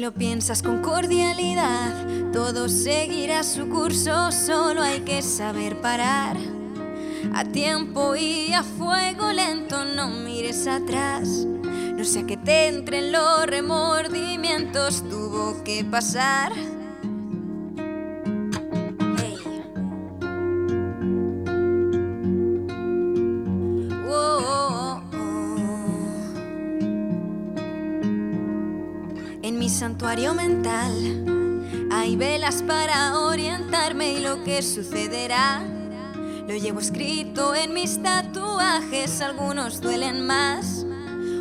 lo piensas con cordialidad, todo seguirá su curso, solo hay que saber parar. A tiempo y a fuego lento, no mires atrás. No sea que te entren los remordimientos, tuvo que pasar. Mental hay velas para orientarme y lo que sucederá. Lo llevo escrito en mis tatuajes, algunos duelen más,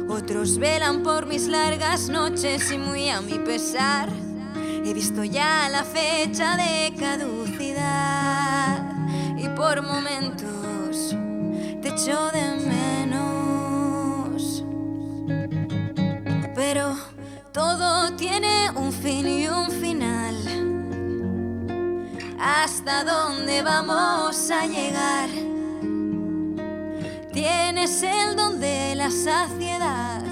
otros velan por mis largas noches y muy a mi pesar. He visto ya la fecha de caducidad y por momentos te echo de menos. Pero todo tiene un fin y un final. ¿Hasta dónde vamos a llegar? Tienes el don de la saciedad.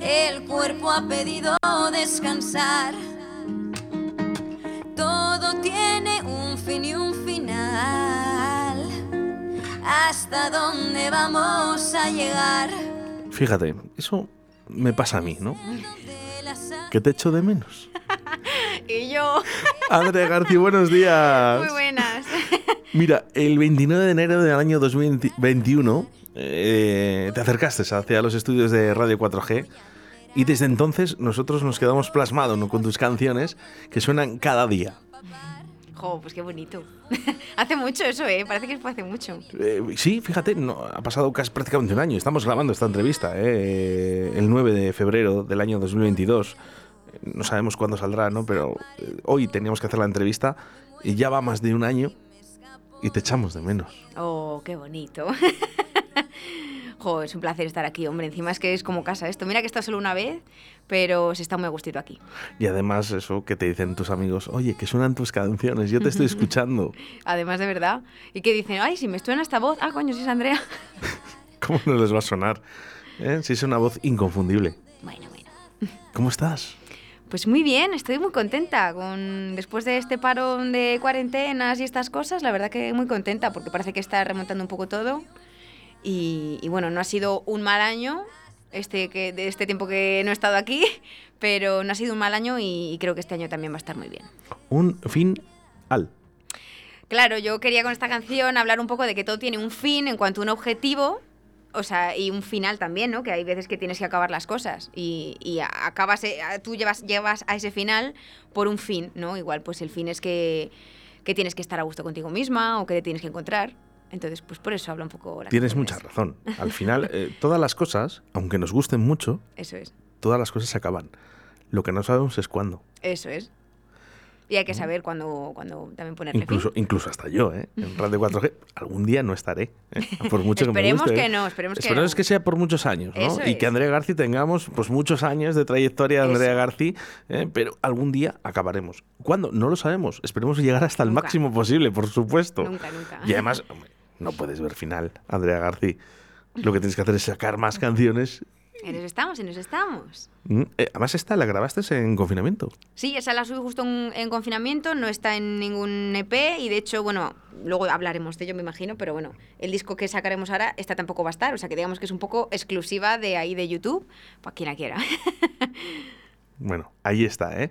El cuerpo ha pedido descansar. Todo tiene un fin y un final. ¿Hasta dónde vamos a llegar? Fíjate, eso me pasa a mí, ¿no? Que te echo de menos. Y yo, Andrea García, buenos días. muy buenas. Mira, el 29 de enero del año 2021 eh, te acercaste hacia los estudios de Radio 4G y desde entonces nosotros nos quedamos plasmados ¿no? con tus canciones que suenan cada día. Jo, pues qué bonito. hace mucho eso, ¿eh? Parece que fue hace mucho. Eh, sí, fíjate, no, ha pasado casi prácticamente un año. Estamos grabando esta entrevista eh, el 9 de febrero del año 2022. Eh, No sabemos cuándo saldrá, ¿no? Pero eh, hoy teníamos que hacer la entrevista y ya va más de un año y te echamos de menos. Oh, qué bonito. jo, es un placer estar aquí, hombre. Encima es que es como casa esto. Mira que he estado solo una vez, pero se está muy a gustito aquí. Y además eso que te dicen tus amigos, oye, que suenan tus canciones, yo te estoy escuchando. Además, de verdad. Y que dicen, ay, si me suena esta voz. Ah, coño, sí es Andrea. ¿Cómo no les va a sonar? ¿Eh? Si es una voz inconfundible. Bueno, bueno. ¿Cómo estás? Pues muy bien, estoy muy contenta. Con, después de este parón de cuarentenas y estas cosas, la verdad que muy contenta porque parece que está remontando un poco todo. Y, y bueno, no ha sido un mal año, este, que, de este tiempo que no he estado aquí, pero no ha sido un mal año y, y creo que este año también va a estar muy bien. Un fin al. Claro, yo quería con esta canción hablar un poco de que todo tiene un fin en cuanto a un objetivo, o sea, y un final también, ¿no? Que hay veces que tienes que acabar las cosas y, y acabas, eh, tú llevas, llevas a ese final por un fin, ¿no? Igual, pues el fin es que, que tienes que estar a gusto contigo misma o que te tienes que encontrar. Entonces, pues por eso habla un poco la Tienes mucha razón. Al final, eh, todas las cosas, aunque nos gusten mucho, Eso es, todas las cosas se acaban. Lo que no sabemos es cuándo. eso es. Y hay que saber cuándo, cuándo también ponerle Incluso, fin. incluso hasta yo, ¿eh? En Radio 4G, algún día no estaré. ¿eh? Por mucho que me Esperemos guste, que ¿eh? no, esperemos que no. que sea por muchos años, ¿no? Eso y que. Andrea García tengamos pues muchos años de trayectoria de Andrea. García, ¿eh? pero algún día acabaremos. ¿Cuándo? No lo sabemos. Esperemos llegar hasta el Nunca. máximo posible, por supuesto. Nunca, nunca. Y además, hombre, no puedes ver final, Andrea García. Lo que tienes que hacer es sacar más canciones. En eso estamos, en eso estamos. Mm, eh, además, esta la grabaste en confinamiento. Sí, esa la subí justo en, en confinamiento, no está en ningún EP y de hecho, bueno, luego hablaremos de ello, me imagino, pero bueno, el disco que sacaremos ahora, esta tampoco va a estar, o sea que digamos que es un poco exclusiva de ahí de YouTube, para quien la quiera. Bueno, ahí está, ¿eh?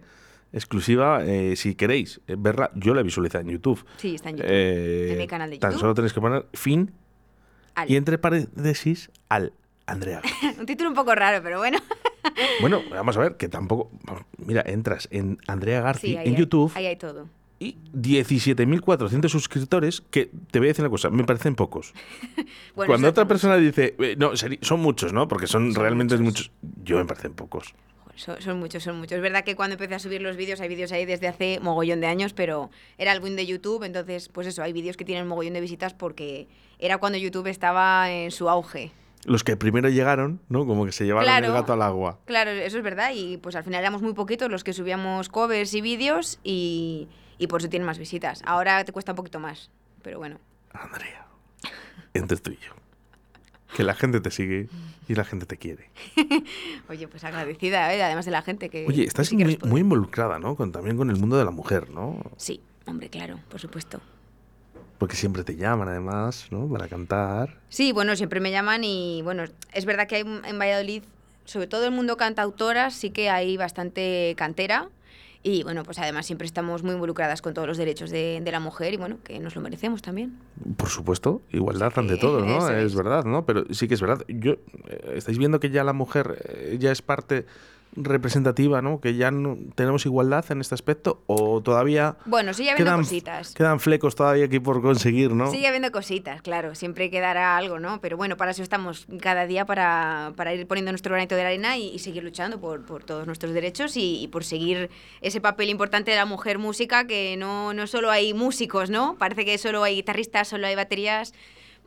Exclusiva, eh, si queréis eh, verla, yo la visualizo en YouTube. Sí, está en YouTube, Eh, en mi canal de Tan YouTube. solo tenéis que poner fin Al. y entre paréntesis al Andrea. un título un poco raro, pero bueno. bueno, vamos a ver, que tampoco. Mira, entras en Andrea Sí, García ahí en hay- YouTube Ahí hay todo. y 17.400 suscriptores, que te voy a decir una cosa, me parecen pocos. Bueno, Cuando otra persona dice, eh, no, son muchos, ¿no? Porque son, Son realmente muchos. muchos. Yo me parecen pocos. Son, son muchos, son muchos. Es verdad que cuando empecé a subir los vídeos, hay vídeos ahí desde hace mogollón de años, pero era el boom de YouTube, entonces, pues eso, hay vídeos que tienen mogollón de visitas porque era cuando YouTube estaba en su auge. los que primero llegaron, ¿no? Como que se llevaron Claro. el gato al agua. Claro, eso es verdad. Y pues al final éramos muy poquitos los que subíamos covers y vídeos y, y por eso tienen más visitas. Ahora te cuesta un poquito más. Pero bueno. Andrea, entre tú y yo. Que la gente te sigue y la gente te quiere. Oye, pues agradecida, ¿eh? además de la gente que. Oye, estás que muy, involucrada, ¿no? Con, también con el mundo de la mujer, ¿no? Sí, hombre, claro, por supuesto. Porque siempre te llaman, además, ¿no? Para cantar. Sí, bueno, siempre me llaman y bueno, es verdad que hay en Valladolid, sobre todo el mundo cantautoras, sí que hay bastante cantera. Y bueno, pues además siempre estamos muy involucradas con todos los derechos de, de la mujer y bueno, que nos lo merecemos también. Por supuesto, igualdad ante Sí, todo, ¿no? Es es. verdad, ¿no? Pero sí que es verdad. Yo, eh, estáis viendo que ya la mujer eh, ya es parte representativa, ¿no? Que ya no tenemos igualdad en este aspecto o todavía Bueno, sigue habiendo quedan, cositas. quedan flecos todavía aquí por conseguir, ¿no? Sigue habiendo cositas, claro, siempre quedará algo, ¿no? Pero bueno, para eso estamos cada día, para, para ir poniendo nuestro granito de arena y, y seguir luchando por, por todos nuestros derechos y, y por seguir ese papel importante de la mujer música, que no, no solo hay músicos, ¿no? Parece que solo hay guitarristas, solo hay baterías.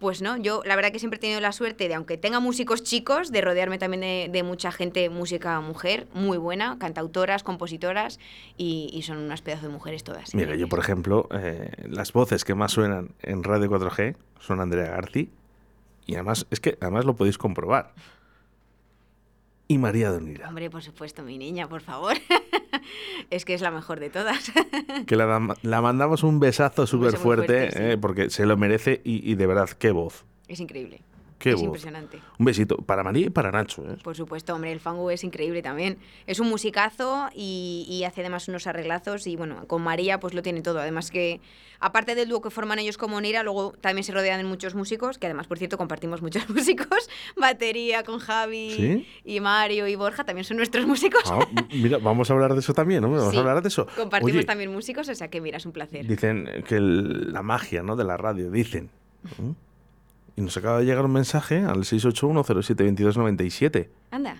Pues no, yo la verdad que siempre he tenido la suerte de, aunque tenga músicos chicos, de rodearme también de, mucha gente, música mujer, muy buena, cantautoras, compositoras, y, son unas pedazos de mujeres todas. Mira, yo por ejemplo, eh, las voces que más suenan en Radio 4G son Andrea Garci y además, es que además lo podéis comprobar. Y María Donira, Hombre, por supuesto, mi niña, por favor. es que es la mejor de todas. que la, la mandamos un besazo súper fuerte, sí. eh, porque se lo merece y, y de verdad, qué voz. es increíble. Qué es voz. impresionante. Un besito para María y para Nacho. ¿eh? Por supuesto, hombre, el fango es increíble también. Es un musicazo y, y hace además unos arreglazos y bueno, con María pues lo tiene todo. Además que, aparte del dúo que forman ellos como Nira, luego también se rodean de muchos músicos, que además, por cierto, compartimos muchos músicos. Batería con Javi ¿Sí? y Mario y Borja, también son nuestros músicos. Ah, mira, vamos a hablar de eso también, ¿no? Vamos Sí, a hablar de eso. Compartimos Oye, también músicos, o sea que mira, es un placer. Dicen que el- la magia ¿no? de la radio, dicen. ¿no? Y nos acaba de llegar un mensaje al 681072297. Anda,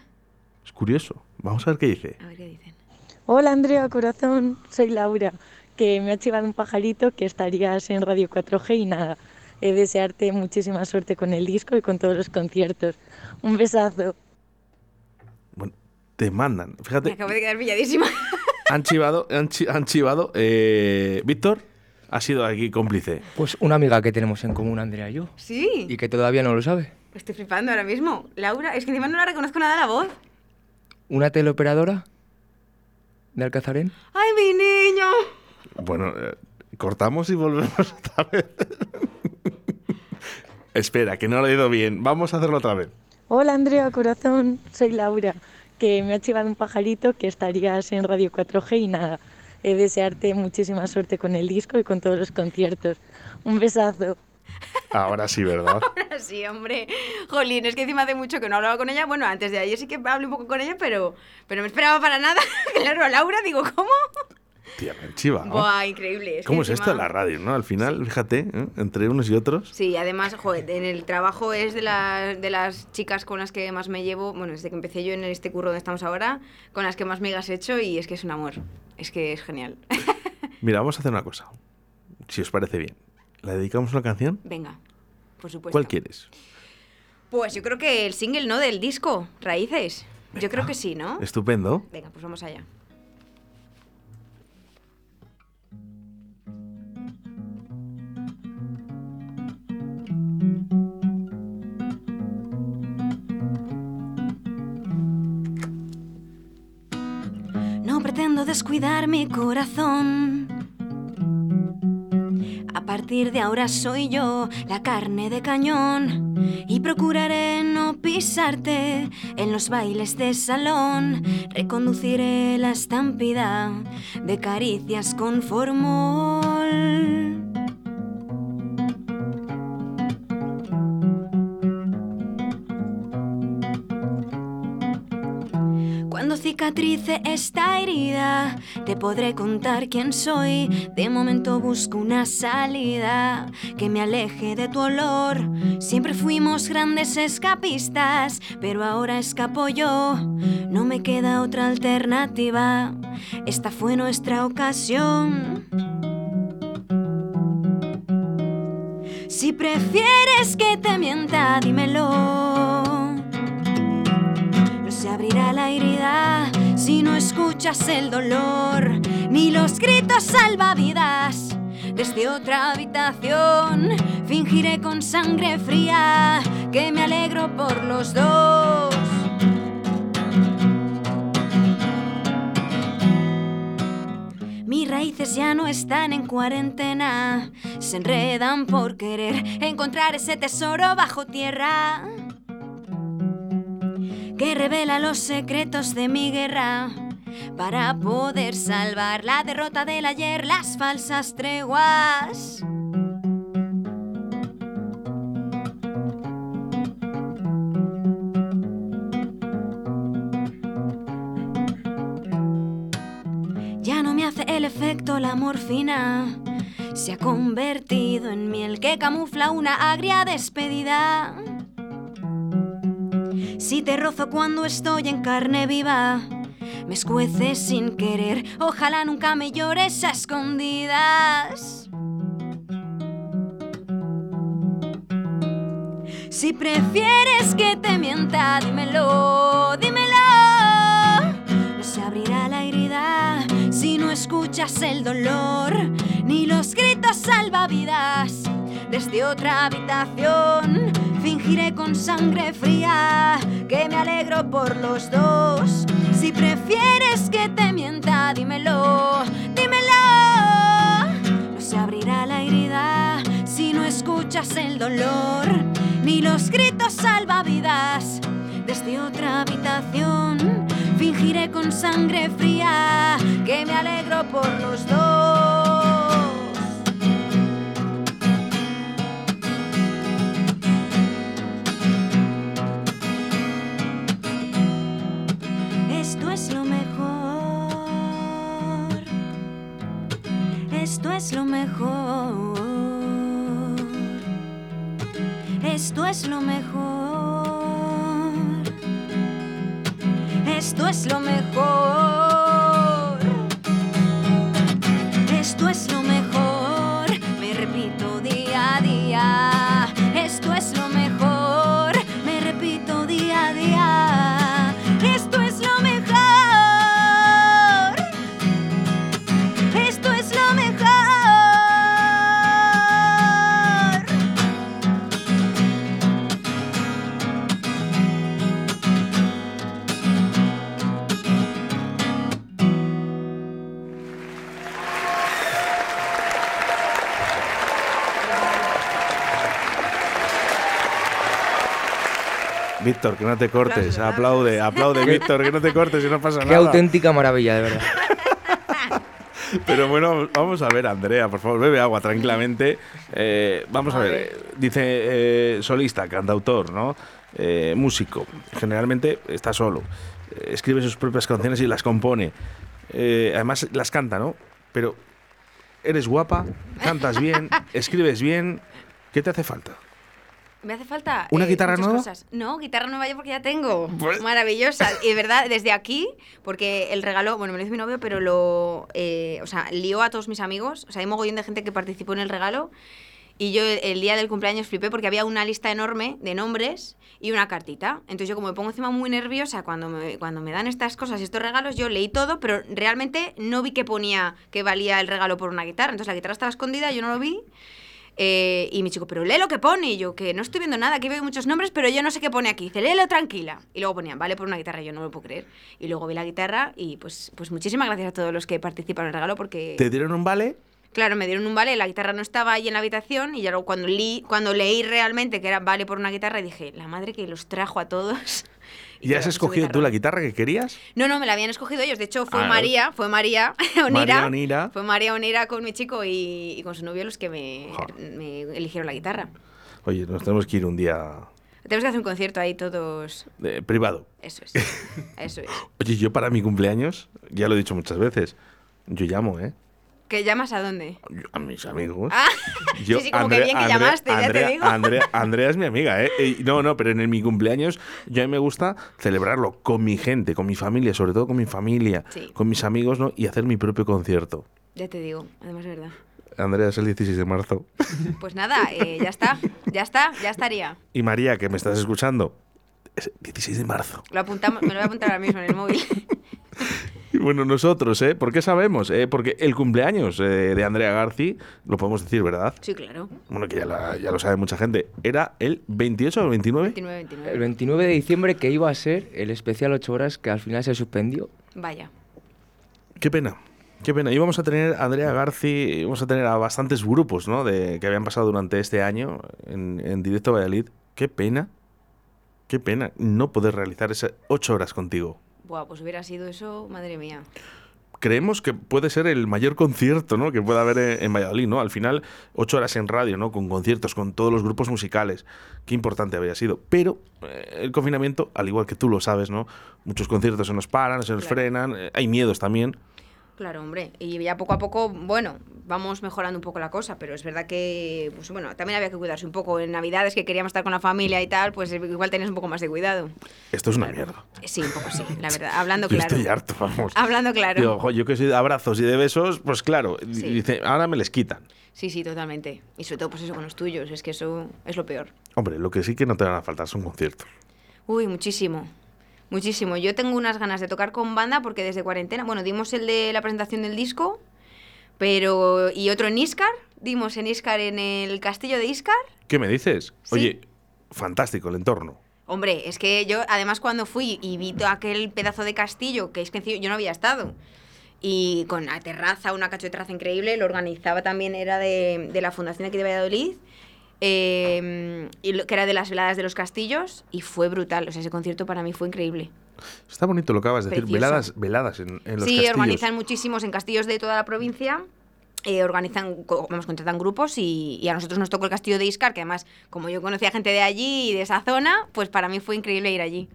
Es curioso. Vamos a ver qué dice. a ver qué dicen. Hola Andrea Corazón, soy Laura, que me ha chivado un pajarito que estarías en Radio 4G y nada, he desearte muchísima suerte con el disco y con todos los conciertos. Un besazo. Bueno, te mandan. Me Fíjate, acabo de quedar pilladísima. han chivado, han, chi- han chivado. eh, Víctor ha sido aquí cómplice. Pues una amiga que tenemos en común, Andrea y yo, sí. y que todavía no lo sabe. Estoy flipando ahora mismo. Laura, es que encima no la reconozco nada la voz. Una teleoperadora de Alcazarén. ¡Ay, mi niño! Bueno, eh, cortamos y volvemos otra vez. Espera, que no lo he ido bien. Vamos a hacerlo otra vez. Hola Andrea Corazón, soy Laura, que me ha chivado un pajarito que estarías en Radio 4G y nada, he desearte muchísima suerte con el disco y con todos los conciertos. Un besazo. Ahora sí, ¿verdad? Sí, hombre. Jolín, es que encima hace mucho que no hablaba con ella. Bueno, antes de ayer sí que hablé un poco con ella, pero, pero no me esperaba para nada. Claro, Laura, digo, ¿cómo? Tía, me han chivado. Buah, increíble. Es ¿Cómo es esto de la radio, no? Al final, fíjate, ¿eh? entre unos y otros. Sí, además, joder, en el trabajo es de, la- de las chicas con las que más me llevo, bueno, desde que empecé yo en este curro donde estamos ahora, con las que más megas he hecho y es que es un amor. Es que es genial. Mira, vamos a hacer una cosa. Si os parece bien. ¿La dedicamos una canción? Venga, por supuesto. ¿Cuál quieres? Pues yo creo que el single, ¿no? Del disco, Raíces. Yo creo que sí, ¿no? Estupendo. Venga, pues vamos allá. Descuidar mi corazón. A partir de ahora soy yo la carne de cañón y procuraré no pisarte en los bailes de salón. Reconduciré la estampida de caricias con formol. Cicatrice esta herida, te podré contar quién soy. De momento busco una salida que me aleje de tu olor. Siempre fuimos grandes escapistas, pero ahora escapo yo. No me queda otra alternativa. Esta fue nuestra ocasión. Si prefieres que te mienta, dímelo. Se abrirá la herida si no escuchas el dolor ni los gritos salvavidas. Desde otra habitación fingiré con sangre fría que me alegro por los dos. Mis raíces ya no están en cuarentena, se enredan por querer encontrar ese tesoro bajo tierra que revela los secretos de mi guerra para poder salvar la derrota del ayer, las falsas treguas. Ya no me hace el efecto la morfina. Se ha convertido en miel que camufla una agria despedida. Si te rozo cuando estoy en carne viva, me escueces sin querer. Ojalá nunca me llores a escondidas. Si prefieres que te mienta, dímelo, dímelo. No se abrirá la herida si no escuchas el dolor ni los gritos salvavidas. Desde otra habitación fingiré con sangre fría que me alegro por los dos. Si prefieres que te mienta, dímelo, dímelo. No se abrirá la herida si no escuchas el dolor ni los gritos salvavidas. Desde otra habitación fingiré con sangre fría que me alegro por los dos. Esto es lo mejor. Esto es lo mejor. Esto es lo mejor. Víctor, que no te cortes. Aplaude, aplaude, Víctor, que no te cortes y no pasa Qué nada. auténtica maravilla, de verdad. Pero bueno, vamos a ver, Andrea, por favor, bebe agua tranquilamente. Eh, vamos a ver, dice eh, solista, cantautor, ¿no? Eh, músico. Generalmente está solo. Eh, escribe sus propias canciones y las compone. Eh, además, las canta, ¿no? Pero eres guapa, cantas bien, escribes bien. ¿Qué te hace falta? Me hace falta. ¿Una eh, guitarra muchas nueva? cosas. No, guitarra nueva yo porque ya tengo. Pues- Maravillosa. Y de verdad, desde aquí, porque el regalo, bueno, me lo hizo mi novio, pero lo. eh, o sea, lió a todos mis amigos. O sea, hay mogollón de gente que participó en el regalo. Y yo el, el día del cumpleaños flipé porque había una lista enorme de nombres y una cartita. Entonces yo como me pongo encima muy nerviosa cuando me, cuando me dan estas cosas y estos regalos, yo leí todo, pero realmente no vi que ponía que valía el regalo por una guitarra. Entonces la guitarra estaba escondida, yo no lo vi. Eh, y mi chico, pero lee lo que pone. Y yo, que no estoy viendo nada, aquí veo muchos nombres, pero yo no sé qué pone aquí. Dice, léelo tranquila. Y luego ponían, vale por una guitarra, yo no me lo puedo creer. Y luego vi la guitarra y pues, pues muchísimas gracias a todos los que participan en el regalo porque... ¿Te dieron un vale? Claro, me dieron un vale, la guitarra no estaba ahí en la habitación y ya luego cuando, leí, cuando leí realmente que era vale por una guitarra dije, la madre que los trajo a todos. ¿Y has escogido tú la guitarra que querías? No, no, me la habían escogido ellos. De hecho, fue Ah, María, fue María Onira. María Onira. Fue María Onira con mi chico y, y con su novio los que me eligieron la guitarra. Oye, nos tenemos que ir un día Tenemos que hacer un concierto ahí todos. eh, privado. Eso es. Eso es. Oye, yo para mi cumpleaños, ya lo he dicho muchas veces, yo llamo, ¿eh? ¿Que llamas a dónde? Yo- A mis amigos. Ah, sí, sí, como que bien que llamaste, ya te Andrea, digo. Andrea, Andrea es mi amiga, ¿eh? No, no, pero en el- mi cumpleaños yo a mí me gusta celebrarlo con mi gente, con mi familia, sobre todo con mi familia, Sí. con mis amigos, ¿no? Y hacer mi propio concierto. Ya te digo, además es verdad. Andrea es el 16 de marzo. Pues nada, eh, ya está, ya está, ya estaría. Y María, que me estás escuchando, Es 16 de marzo. Lo apuntamos, me lo voy a apuntar ahora mismo en el móvil. Y bueno, nosotros, ¿eh? ¿Por qué sabemos? Eh, porque el cumpleaños eh, de Andrea Garci, lo podemos decir, ¿verdad? Sí, claro. Bueno, que ya, la- ya lo sabe mucha gente. ¿Era el 28 o el 29? 29, 29. El 29 de diciembre que iba a ser el especial 8 horas que al final se suspendió. Vaya. Qué pena. Qué pena. Íbamos a tener a Andrea Garci, íbamos a tener a bastantes grupos, ¿no? De, que habían pasado durante este año en, en directo a Valladolid. Qué pena. Qué pena no poder realizar esas ocho horas contigo. Buah, pues hubiera sido eso, madre mía. Creemos que puede ser el mayor concierto, ¿no? Que pueda haber en, en Valladolid, ¿no? Al final, ocho horas en radio, ¿no? Con conciertos, con todos los grupos musicales. Qué importante había sido. Pero eh, el confinamiento, al igual que tú lo sabes, ¿no? Muchos conciertos se nos paran, se nos Claro. frenan. eh, hay miedos también. Claro, hombre. Y ya poco a poco, bueno, vamos mejorando un poco la cosa, pero es verdad que, pues bueno, también había que cuidarse un poco. En Navidades que queríamos estar con la familia y tal, pues igual tenías un poco más de cuidado. Esto es una mierda. Sí, un poco sí, la verdad. Hablando Yo claro. estoy harto, vamos. Hablando claro. "Jo, yo que soy de abrazos y de besos, pues claro, Sí. dice, ahora me les quitan. Sí, sí, totalmente. Y sobre todo, pues eso con los tuyos. Es que eso es lo peor. Hombre, lo que sí que no te van a faltar son conciertos. Uy, muchísimo. Muchísimo. Yo tengo unas ganas de tocar con banda porque desde cuarentena, bueno, dimos el de la presentación del disco, pero y otro en Iscar, dimos en Iscar en el castillo de Iscar. ¿Qué me dices? Sí. Oye, fantástico el entorno. Hombre, es que yo además cuando fui y vi todo aquel pedazo de castillo, que es que yo no había estado, y con la terraza, una cacho de terraza increíble, lo organizaba también, era de, de la Fundación aquí de Valladolid, eh, y lo- que era de las veladas de los castillos, y fue brutal, o sea, ese concierto para mí fue increíble. Está bonito lo que acabas de decir. Precioso. Veladas, veladas en, en los sí, castillos. organizan muchísimos en castillos de toda la provincia. eh, organizan, vamos, contratan grupos y, y a nosotros nos tocó el castillo de Iscar, que además, como yo conocía gente de allí y de esa zona, pues para mí fue increíble ir allí.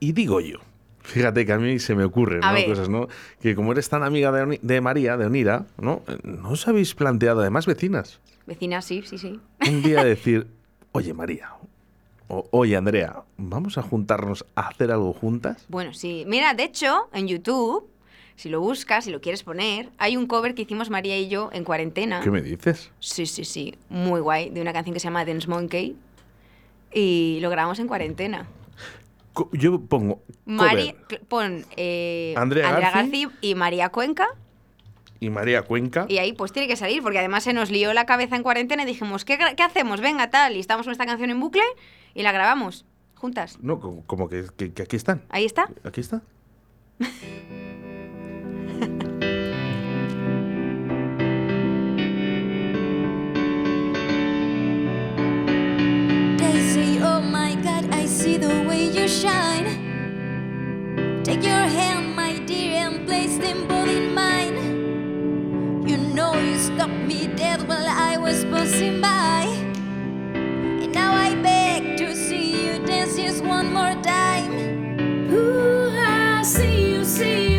Y digo yo, fíjate que a mí se me ocurren ¿no? cosas, ¿no? Que como eres tan amiga de, de María, de Onira, ¿no? ¿No os habéis planteado, además vecinas, Vecinas, sí, sí, sí. un día decir, oye María, o oye Andrea, ¿vamos a juntarnos a hacer algo juntas? Bueno, sí. Mira, de hecho, en YouTube, si lo buscas, si lo quieres poner, hay un cover que hicimos María y yo en cuarentena. ¿Qué me dices? Sí, sí, sí. Muy guay. De una canción que se llama Dance Monkey. Y lo grabamos en cuarentena. Co- Yo pongo cl- pon eh, Andrea Garci. y María Cuenca. Y María Cuenca. Y ahí pues tiene que salir, porque además se nos lió la cabeza en cuarentena y dijimos, ¿qué, qué hacemos? Venga, tal. Y estamos con esta canción en bucle y la grabamos juntas. No, como, como que, que- que aquí están. Ahí está. Aquí está. Oh my God, I see the way you shine. Take your hand, my dear, and place them both me dead while I was passing by. And now I beg to see you dance just one more time. Ooh, I see you, see you,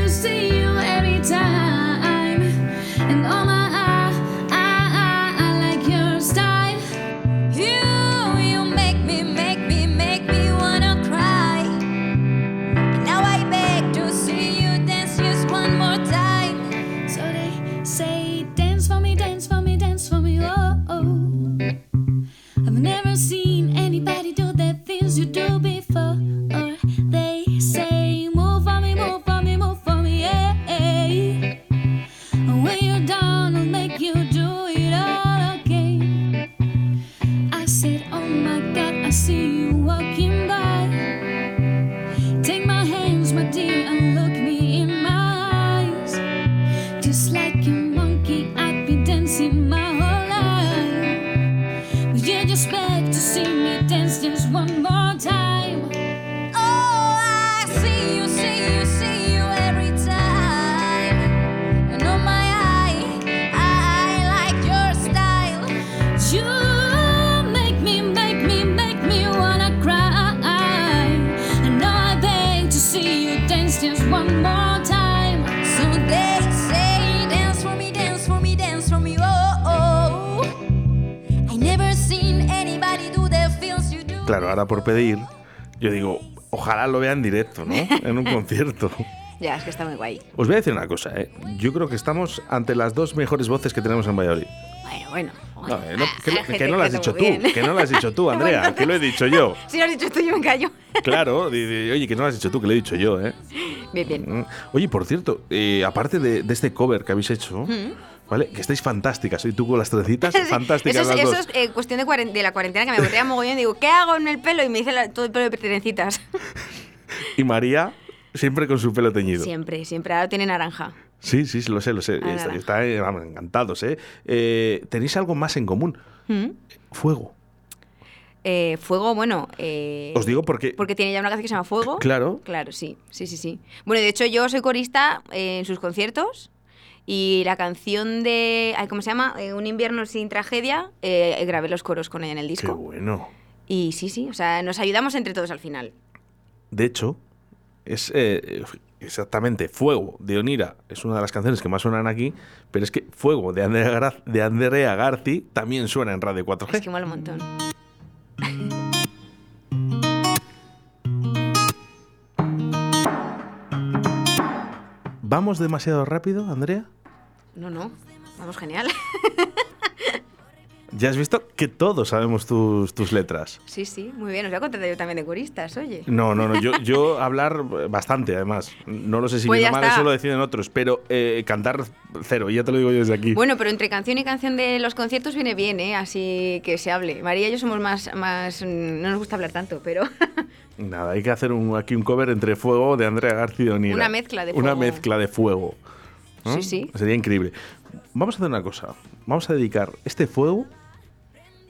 concierto. Ya, es que está muy guay. Os voy a decir una cosa, ¿eh? Yo creo que estamos ante las dos mejores voces que tenemos en Valladolid. Bueno, bueno. No, eh, no, que, no lo has dicho tú, bien. que no lo has dicho tú, Andrea, que lo he dicho yo. Si lo has dicho tú, yo me callo. Claro, oye, que no lo has dicho tú, que lo he dicho yo, ¿eh? Bien, bien. Mm. Oye, por cierto, eh, aparte de, de este cover que habéis hecho, ¿vale? Que estáis fantásticas, y tú con las trencitas, fantásticas eso es, las eso dos. es, eh, cuestión de, la cuarentena que me aburría mogollón. Digo, ¿qué hago en el pelo? Y me dice la- todo el pelo de trencitas. Y María, siempre con su pelo teñido. siempre, siempre. Ahora tiene naranja. Sí, sí, lo sé, lo sé. Ah, está, eh, encantados, ¿eh? Eh, Tenéis algo más en común. ¿Mm? Fuego. Eh, fuego, bueno. eh, Os digo porque... Porque tiene ya una canción que se llama Fuego. Claro. Claro, sí, sí, sí, sí. Bueno, de hecho yo soy corista en sus conciertos y la canción de, ¿cómo se llama? Un invierno sin tragedia, eh, grabé los coros con ella en el Qué disco. bueno. Y sí, sí, o sea, nos ayudamos entre todos al final. De hecho, es eh, exactamente Fuego de Onira. Es una de las canciones que más suenan aquí, pero es que Fuego de Andrea, Gar- de Andrea Garci también suena en Radio 4G. Es que mola un montón. ¿Vamos demasiado rápido, Andrea? No, no, vamos genial. Ya has visto que todos sabemos tus, tus letras. Sí, sí, muy bien. Os voy a contar yo también de coristas, oye. No, no, no. Yo, yo hablar bastante, además. No lo sé si Pues bien mal, está. eso lo deciden otros, pero eh, cantar cero, ya te lo digo yo desde aquí. Bueno, pero entre canción y canción de los conciertos viene bien, ¿eh? Así que se hable. María y yo somos más, más no nos gusta hablar tanto, pero Nada, hay que hacer un, aquí un cover entre Fuego de Andrea García y. Una mezcla de Una fuego. mezcla de fuego. ¿no? Sí, sí. Sería increíble. Vamos a hacer una cosa. Vamos a dedicar este fuego,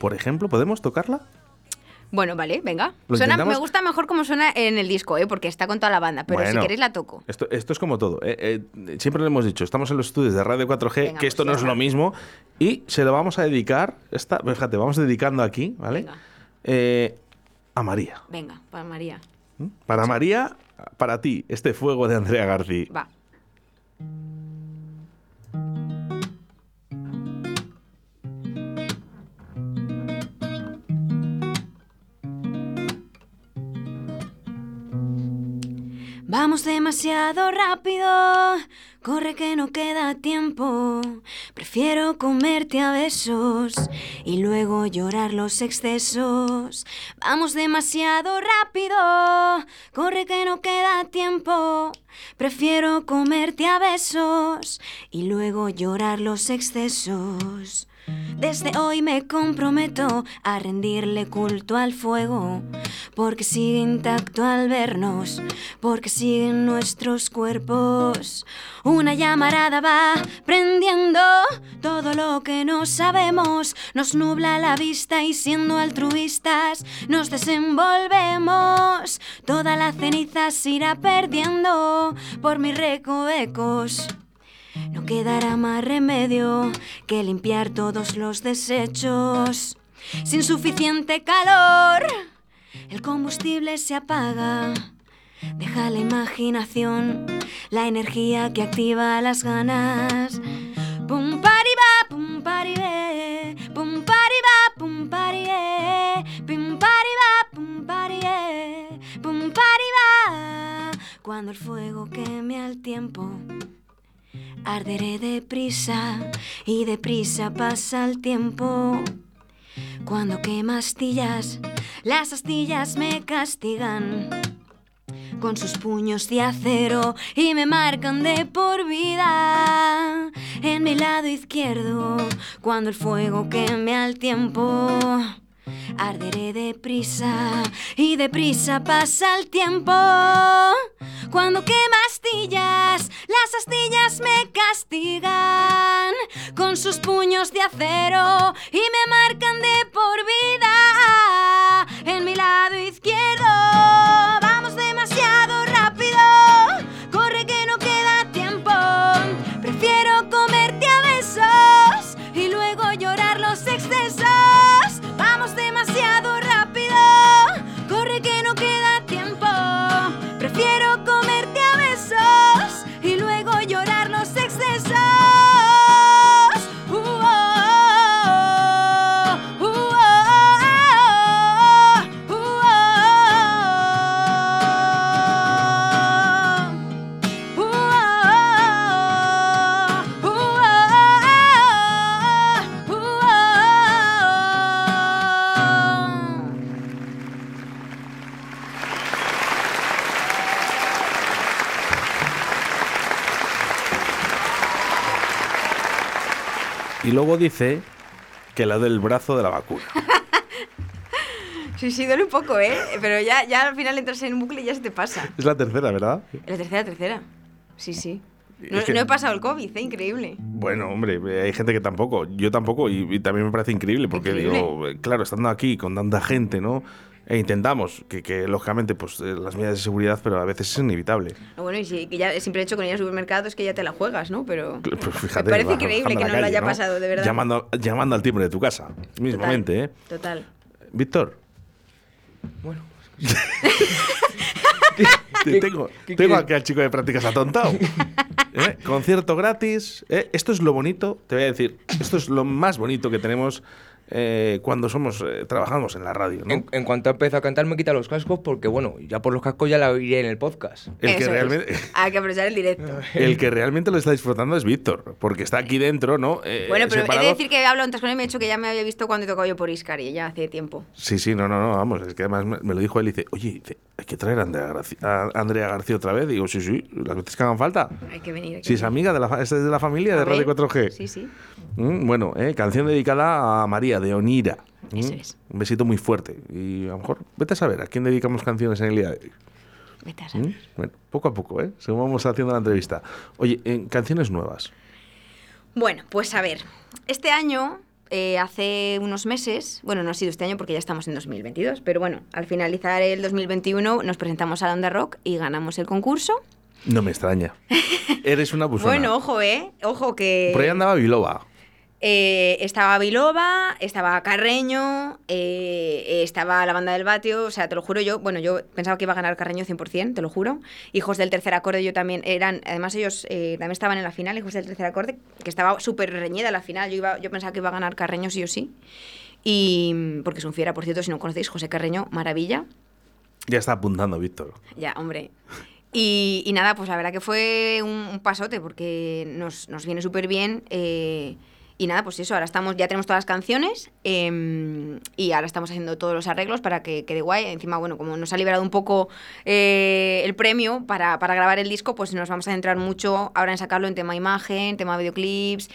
por ejemplo, ¿podemos tocarla? bueno, vale, venga. Me gusta mejor como suena en el disco, ¿eh? Porque está con toda la banda, pero si queréis la toco. Esto, esto es como todo. eh, eh, siempre lo hemos dicho, estamos en los estudios de Radio 4G, Venga, que esto pues no es lo mismo, y se lo vamos a dedicar, esta, fíjate, vamos dedicando aquí, ¿vale? Eh, a María. Venga, para María. ¿Mm? Para María, para ti, este fuego de Andrea García. Va. Vamos demasiado rápido, corre que no queda tiempo. Prefiero comerte a besos y luego llorar los excesos. Vamos demasiado rápido, corre que no queda tiempo. Prefiero comerte a besos y luego llorar los excesos. Desde hoy me comprometo a rendirle culto al fuego, porque sigue intacto al vernos, porque siguen nuestros cuerpos. Una llamarada va prendiendo todo lo que no sabemos, nos nubla la vista y siendo altruistas nos desenvolvemos. Toda la ceniza se irá perdiendo por mis recovecos. No quedará más remedio que limpiar todos los desechos. Sin suficiente calor, el combustible se apaga. Deja la imaginación, la energía que activa las ganas. Pum pari va, pum pari ve, pum pari va, pum pari eh, pum pari va, pum pari eh, pum pari va. Cuando el fuego queme al tiempo. Arderé deprisa y deprisa pasa el tiempo. Cuando quema astillas, las astillas me castigan con sus puños de acero y me marcan de por vida. En mi lado izquierdo, cuando el fuego queme al tiempo. Arderé deprisa y deprisa pasa el tiempo. Cuando quema astillas, las astillas me castigan con sus puños de acero y me marcan de por vida. En mi lado izquierdo, dice que la del brazo de la vacuna. Sí, sí, duele un poco, ¿eh? Pero ya, ya al final entras en un bucle y ya se te pasa. Es la tercera, ¿verdad? La tercera, tercera. Sí, sí. No, Es que- no he pasado el COVID, ¿eh? Increíble. Bueno, hombre, hay gente que tampoco, yo tampoco, y, y también me parece increíble, porque Increíble. digo, eh, claro, estando aquí con tanta gente, ¿no? E intentamos, que, que lógicamente, pues eh, las medidas de seguridad, pero a veces es inevitable. Bueno, y sí, que ya el simple hecho con ir al supermercado es que ya te la juegas, ¿no? Pero Pues fíjate, me parece increíble que no lo haya pasado, de verdad. Llamando, llamando al timbre de tu casa, mismamente, ¿eh? Total. Víctor, Bueno, ¿Qué- tengo, qué tengo aquí al chico de prácticas atontado. ¿Eh? Concierto gratis. ¿eh? Esto es lo bonito, te voy a decir, esto es lo más bonito que tenemos eh, cuando somos eh, trabajamos en la radio, ¿no? en, en cuanto empezó a cantar me quita los cascos porque, bueno, ya por los cascos ya la oiré en el podcast. El que es. realmente... Hay que aprovechar el directo. El que realmente lo está disfrutando es Víctor, porque está aquí dentro, ¿no? Eh, Bueno, pero he separado. de decir que hablo antes con él y me ha dicho que ya me había visto cuando he tocado yo por Iscari, ya hace tiempo. Sí, sí, no, no, no, vamos, es que además me, me lo dijo él y dice, oye, dice, hay que traer a Andrea, García, a Andrea García otra vez. Digo, sí, sí, las veces que hagan falta. Hay que venir. hay que Si es venir. amiga de la, es de la familia de Radio ver. 4G. Sí, sí. Mm, bueno, eh, canción dedicada a María de Onira. Mm, Eso es. Un besito muy fuerte. Y a lo mejor, vete a saber a quién dedicamos canciones en el día de hoy. Vete a saber. Mm, Bueno, poco a poco, ¿eh? Según vamos haciendo la entrevista. Oye, en canciones nuevas. Bueno, pues a ver, este año, eh, hace unos meses, bueno, no ha sido este año porque ya estamos en 2022, pero bueno, al finalizar el 2021 nos presentamos a la Onda Rock y ganamos el concurso. No me extraña. Eres una. Bueno, ojo, ¿eh? Ojo que... Por ahí andaba Biloba. Eh, estaba Biloba, estaba Carreño, eh, estaba la banda del Batio, o sea, te lo juro yo, bueno, yo pensaba que iba a ganar Carreño 100%, te lo juro. Hijos del tercer acorde yo también eran, además ellos eh, también estaban en la final, Hijos del tercer acorde, que estaba súper reñida la final, yo, iba, yo pensaba que iba a ganar Carreño sí o sí. Y porque es un fiera, por cierto, si no conocéis, José Carreño, maravilla. Ya está apuntando, Víctor. Ya, hombre. Y, y nada, pues la verdad que fue un, un pasote porque nos, nos viene súper bien. eh, y nada, pues eso, ahora estamos, ya tenemos todas las canciones em, y ahora estamos haciendo todos los arreglos para que quede guay. Encima, bueno, como nos ha liberado un poco eh, el premio para, para grabar el disco, pues nos vamos a centrar mucho ahora en sacarlo en tema imagen, tema videoclips,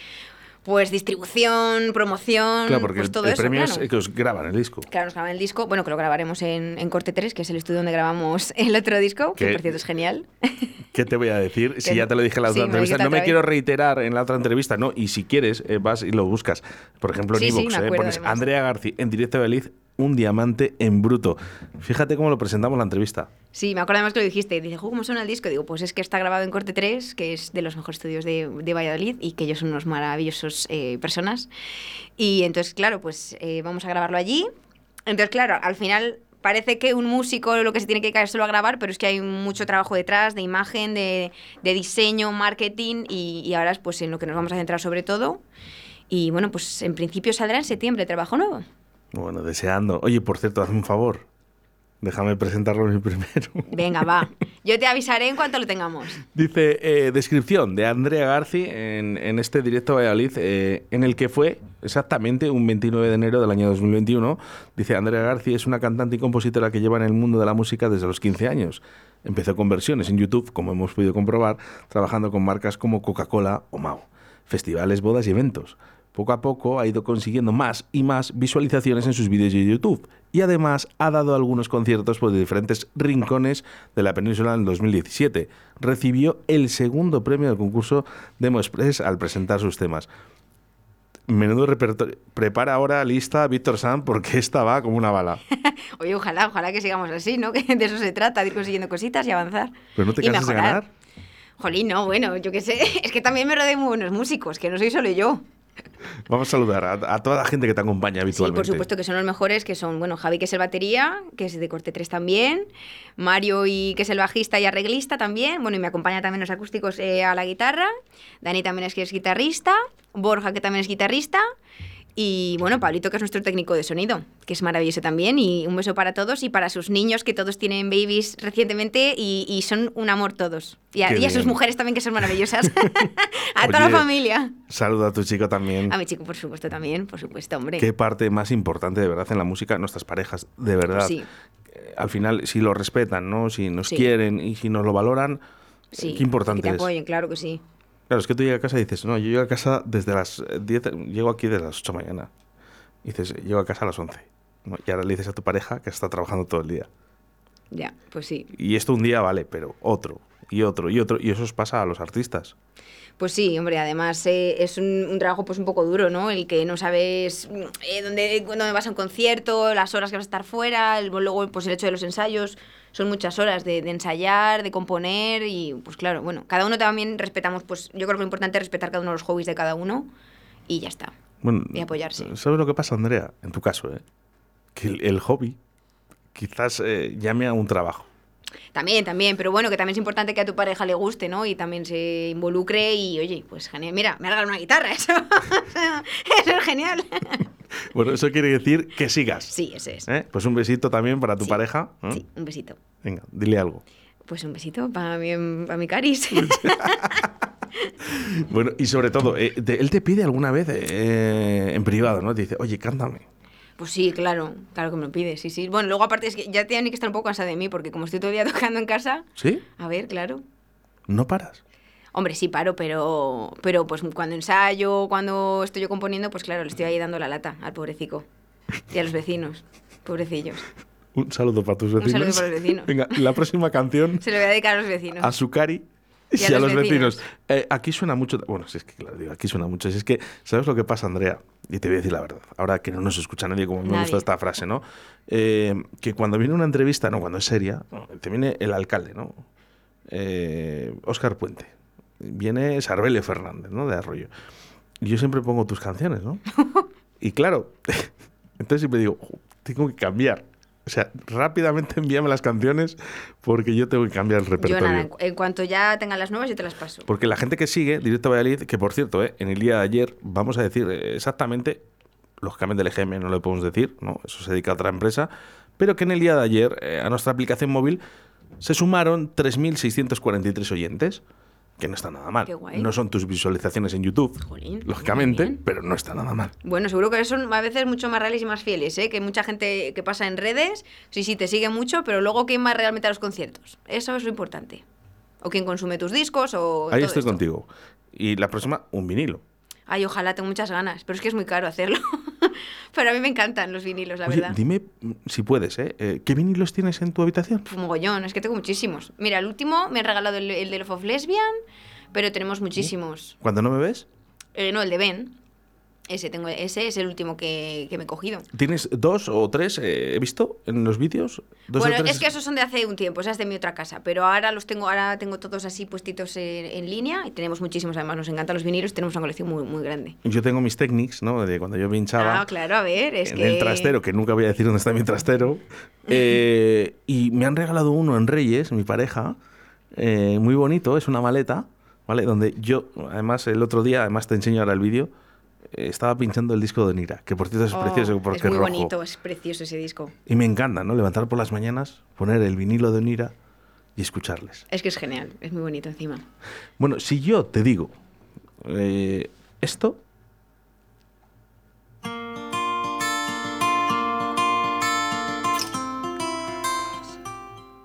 pues distribución, promoción, Claro, porque pues el, todo el eso. premio claro. es que os graban el disco. Claro, nos graban el disco. Bueno, que lo grabaremos en, en Corte 3, que es el estudio donde grabamos el otro disco, que Que- por cierto es genial. ¿Qué te voy a decir? Si ya te lo dije en la sí, otra entrevista, no me quiero reiterar en la otra entrevista, no. Y si quieres, eh, vas y lo buscas. Por ejemplo, en Sí, eh, pones además. Andrea García en directo de Liz, un diamante en bruto. Fíjate cómo lo presentamos la entrevista. Sí, me acuerdo además que lo dijiste. Dice, "Jo, ¿cómo suena el disco? Digo, pues es que está grabado en Corte 3, que es de los mejores estudios de, Valladolid y que ellos son unos maravillosos eh, personas. Y entonces, claro, pues eh, vamos a grabarlo allí. Entonces, claro, al final parece que un músico lo que se tiene que caer solo a grabar, pero es que hay mucho trabajo detrás de imagen, de, de diseño, marketing y, y ahora es pues en lo que nos vamos a centrar sobre todo. Y bueno, pues en principio saldrá en septiembre trabajo nuevo. Bueno, deseando. Oye, por cierto, hazme un favor. Déjame presentarlo a mí primero. Venga, va. Yo te avisaré en cuanto lo tengamos. Dice, eh, descripción de Andrea Garci en, en este directo Valladolid, eh, en el que fue exactamente un 29 de enero del año 2021. Dice, Andrea Garci es una cantante y compositora que lleva en el mundo de la música desde los 15 años. Empezó con versiones en YouTube, como hemos podido comprobar, trabajando con marcas como Coca-Cola o Mao, festivales, bodas y eventos. Poco a poco ha ido consiguiendo más y más visualizaciones en sus vídeos de YouTube y además ha dado algunos conciertos por diferentes rincones de la península en 2017. Recibió el segundo premio del concurso Demo Express al presentar sus temas. Menudo repertorio. Prepara ahora lista Víctor Sam porque esta va como una bala. Oye, ojalá, ojalá que sigamos así, ¿no? Que de eso se trata, de ir consiguiendo cositas y avanzar. Pero no te cansas de ganar. Jolín, no, bueno, yo qué sé. Es que también me rodeo de muy buenos músicos, que no soy solo yo. Vamos a saludar a, a toda la gente que te acompaña Sí, habitualmente. por supuesto que son los mejores, que son, bueno, Javi, que es el batería, que es de corte 3 también, Mario, y que es el bajista y arreglista también, bueno, y me acompaña también los acústicos eh, a la guitarra, Dani también es que es guitarrista, Borja, que también es guitarrista, y bueno, Pablito, que es nuestro técnico de sonido, que es maravilloso también, y un beso para todos y para sus niños, que todos tienen babies recientemente y, y son un amor todos. Y a, y a sus mujeres también, que son maravillosas. a toda la Oye, familia. Saluda a tu chico también. A mi chico, por supuesto, también, por supuesto, hombre. Qué parte más importante de verdad en la música, nuestras parejas, de verdad. Sí. Eh, Al final, si lo respetan, ¿no? Si nos Sí. quieren y si nos lo valoran, Sí, qué importante que te es. apoyen, claro que sí. Claro, es que tú llegas a casa y dices, no, yo llego a casa desde las eh, 10, llego aquí desde las 8 de la mañana. Y dices, llego a casa a las 11. ¿no? Y ahora le dices a tu pareja que está trabajando todo el día. Ya, pues sí. Y esto un día vale, pero otro, y otro, y otro. Y eso os pasa a los artistas. Pues sí, hombre, además eh, es un, un trabajo pues un poco duro, ¿no? El que no sabes mm, eh, dónde, dónde vas a un concierto, las horas que vas a estar fuera, el- luego pues el hecho de los ensayos, son muchas horas de, de ensayar, de componer y pues claro, bueno, cada uno también respetamos, pues yo creo que lo importante es respetar cada uno de los hobbies de cada uno y ya está. Bueno, Y apoyarse. ¿Sabes lo que pasa, Andrea? En tu caso, ¿eh? Que el, el hobby quizás eh, llame a un trabajo. También, también, pero bueno, que también es importante que a tu pareja le guste, ¿no? Y también se involucre y, oye, pues genial, mira, me ha regalado una guitarra, eso, eso es genial. Bueno, eso quiere decir que sigas. Sí, eso es. ¿eh? Pues un besito también para tu Sí. pareja. ¿eh? Sí, un besito. Venga, dile algo. Pues un besito para mi, para mi caris. Bueno, y sobre todo, eh, él te pide alguna vez eh, en privado, ¿no? Te dice, oye, cántame. Pues sí, claro, claro que me lo pide, sí, sí. Bueno, luego aparte es que ya tienen que estar un poco cansada de mí, porque como estoy todo el día tocando en casa, ¿Sí? a ver, claro. No paras. Hombre, sí paro, pero, pero pues cuando ensayo, cuando estoy yo componiendo, pues claro, le estoy ahí dando la lata al pobrecico. Y a los vecinos, pobrecillos. Un saludo para tus Un vecinos. saludo para los vecinos. Venga, la próxima canción Se lo voy a dedicar a los vecinos. a Sukari y, Y a los los vecinos. vecinos. Eh, aquí suena mucho. Bueno, si es que claro, digo, aquí suena mucho. Si es que, ¿sabes lo que pasa, Andrea? Y te voy a decir la verdad. Ahora que no nos escucha nadie, como me gusta esta frase, ¿no? Eh, que cuando viene una entrevista, no, cuando es seria, te viene el alcalde, ¿no? Eh, Óscar Puente. Viene Sarbelio Fernández, ¿no? De Arroyo. Y yo siempre pongo tus canciones, ¿no? y claro, entonces siempre digo, "Jo, tengo que cambiar. O sea, rápidamente envíame las canciones porque yo tengo que cambiar el yo repertorio. nada, en, cu- en cuanto ya tengan las nuevas, yo te las paso. Porque la gente que sigue Directo a Valladolid, que por cierto, eh, en el día de ayer, vamos a decir eh, exactamente, lógicamente el EGM no lo podemos decir, ¿no? eso se dedica a otra empresa, pero que en el día de ayer eh, a nuestra aplicación móvil se sumaron 3.643 oyentes, que no está nada mal. Qué guay. No son tus visualizaciones en YouTube, Jolín, lógicamente, pero no está nada mal. Bueno, seguro que son a veces mucho más reales y más fieles, ¿eh? Que mucha gente que pasa en redes, sí, sí, te sigue mucho, pero luego quién va realmente a los conciertos. Eso es lo importante. O quién consume tus discos o... Ahí todo estoy esto. contigo. Y la próxima, un vinilo. Ay, ojalá, tengo muchas ganas, pero es que es muy caro hacerlo. pero a mí me encantan los vinilos, la Oye, verdad. dime mm, si puedes, ¿eh? Eh, ¿Qué vinilos tienes en tu habitación? Puf, mogollón, es que tengo muchísimos. Mira, el último me han regalado el, el de Love of Lesbian, pero tenemos muchísimos. Cuando no me ves, Eh, no, el de Ben. Ese, tengo, ese es el último que, que me he cogido. ¿tienes dos o tres, eh, he visto en los vídeos? Dos o Bueno, tres- es que esos son de hace un tiempo, esas de mi otra casa, pero ahora los tengo, ahora tengo todos así puestitos en, en línea y tenemos muchísimos, además nos encantan los vinilos, tenemos una colección muy, muy grande. Yo tengo mis techniques, ¿no? De cuando yo pinchaba Ah, claro, a ver, es en que... el trastero, que nunca voy a decir dónde está mi trastero. eh, y me han regalado uno en Reyes, mi pareja, eh, muy bonito, es una maleta, ¿vale? Donde yo, además, el otro día, además te enseño ahora el vídeo, estaba pinchando el disco de Nira, que por cierto es Oh, precioso porque es muy rojo. bonito, es precioso ese disco. Y me encanta, ¿no? Levantar por las mañanas, poner el vinilo de Nira y escucharles. Es que es genial, es muy bonito encima. Bueno, si yo te digo eh, esto.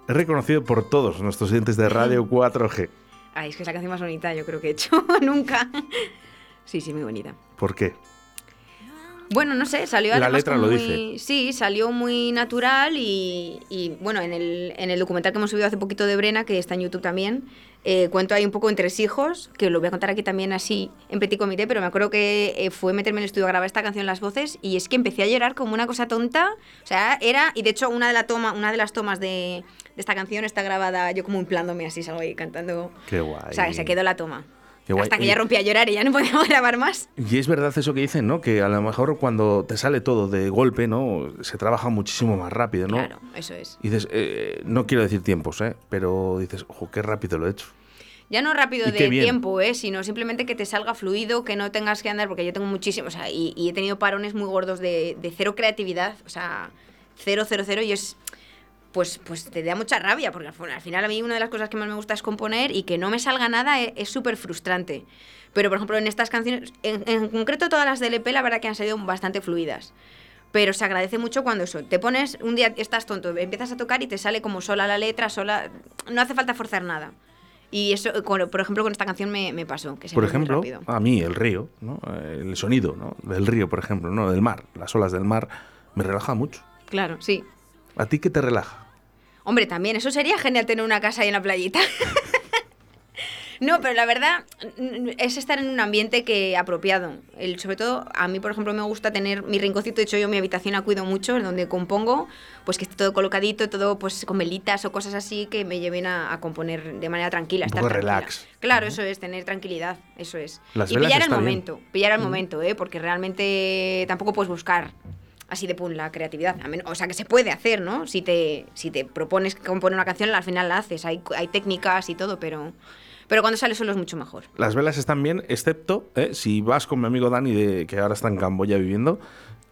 Es reconocido por todos nuestros oyentes de Radio 4G. Ay, es que es la canción más bonita, yo creo que he hecho nunca. Sí, sí, muy bonita. ¿Por qué? Bueno, no sé, salió La letra lo muy- Sí, salió muy natural y, y, bueno, en el, en el documental que hemos subido hace poquito de Brena, que está en YouTube también, eh, cuento ahí un poco entre hijos, que lo voy a contar aquí también así en petit comité, pero me acuerdo que eh, fue meterme en el estudio a grabar esta canción Las Voces y es que empecé a llorar como una cosa tonta, o sea, era, y de hecho una de, la toma, una de las tomas de, de esta canción está grabada yo como implándome así, salgo ahí cantando, Qué guay. o sea, se quedó la toma. Qué guay. Hasta que ya rompí a llorar y ya no podíamos grabar más. Y es verdad eso que dicen, ¿no? Que a lo mejor cuando te sale todo de golpe, ¿no? Se trabaja muchísimo más rápido, ¿no? Claro, eso es. Y dices, eh, no quiero decir tiempos, ¿eh? Pero dices, ojo, qué rápido lo he hecho. Ya no rápido de bien. tiempo, ¿eh? sino simplemente que te salga fluido, que no tengas que andar, porque yo tengo muchísimos, o sea, y, y he tenido parones muy gordos de, de cero creatividad, o sea, cero, cero, cero, y es, pues, pues te da mucha rabia, porque al fin- al final a mí una de las cosas que más me gusta es componer y que no me salga nada e- es súper frustrante. Pero, por ejemplo, en estas canciones, en, en concreto todas las del EP, la verdad que han salido bastante fluidas. Pero se agradece mucho cuando eso, te pones, un día estás tonto, empiezas a tocar y te sale como sola la letra, sola, no hace falta forzar nada. Y eso, por ejemplo, con esta canción me, me pasó. Que se Por muy ejemplo, a mí el río, ¿no? El sonido ¿no? del río, por ejemplo, ¿no? del mar, las olas del mar, me relaja mucho. Claro, sí. ¿A ti qué te relaja? Hombre, también, eso sería genial tener una casa ahí en la playita. no, pero la verdad es estar en un ambiente que apropiado. El, sobre todo, a mí, por ejemplo, me gusta tener mi rinconcito. De hecho, yo mi habitación la cuido mucho, en donde compongo, pues que esté todo colocadito, todo pues con velitas o cosas así que me lleven a, a componer de manera tranquila. Un estar poco tranquila. relax, Claro, eso es, tener tranquilidad, eso es. Las y pillar el bien. momento, pillar el momento, ¿eh? porque realmente tampoco puedes buscar así de pum la creatividad. O sea, que se puede hacer, ¿no? Si te, si te propones componer una canción, al final la haces. Hay, hay técnicas y todo, pero, pero cuando sale solo es mucho mejor. Las velas están bien, excepto eh, si vas con mi amigo Dani, de, que ahora está en Camboya viviendo,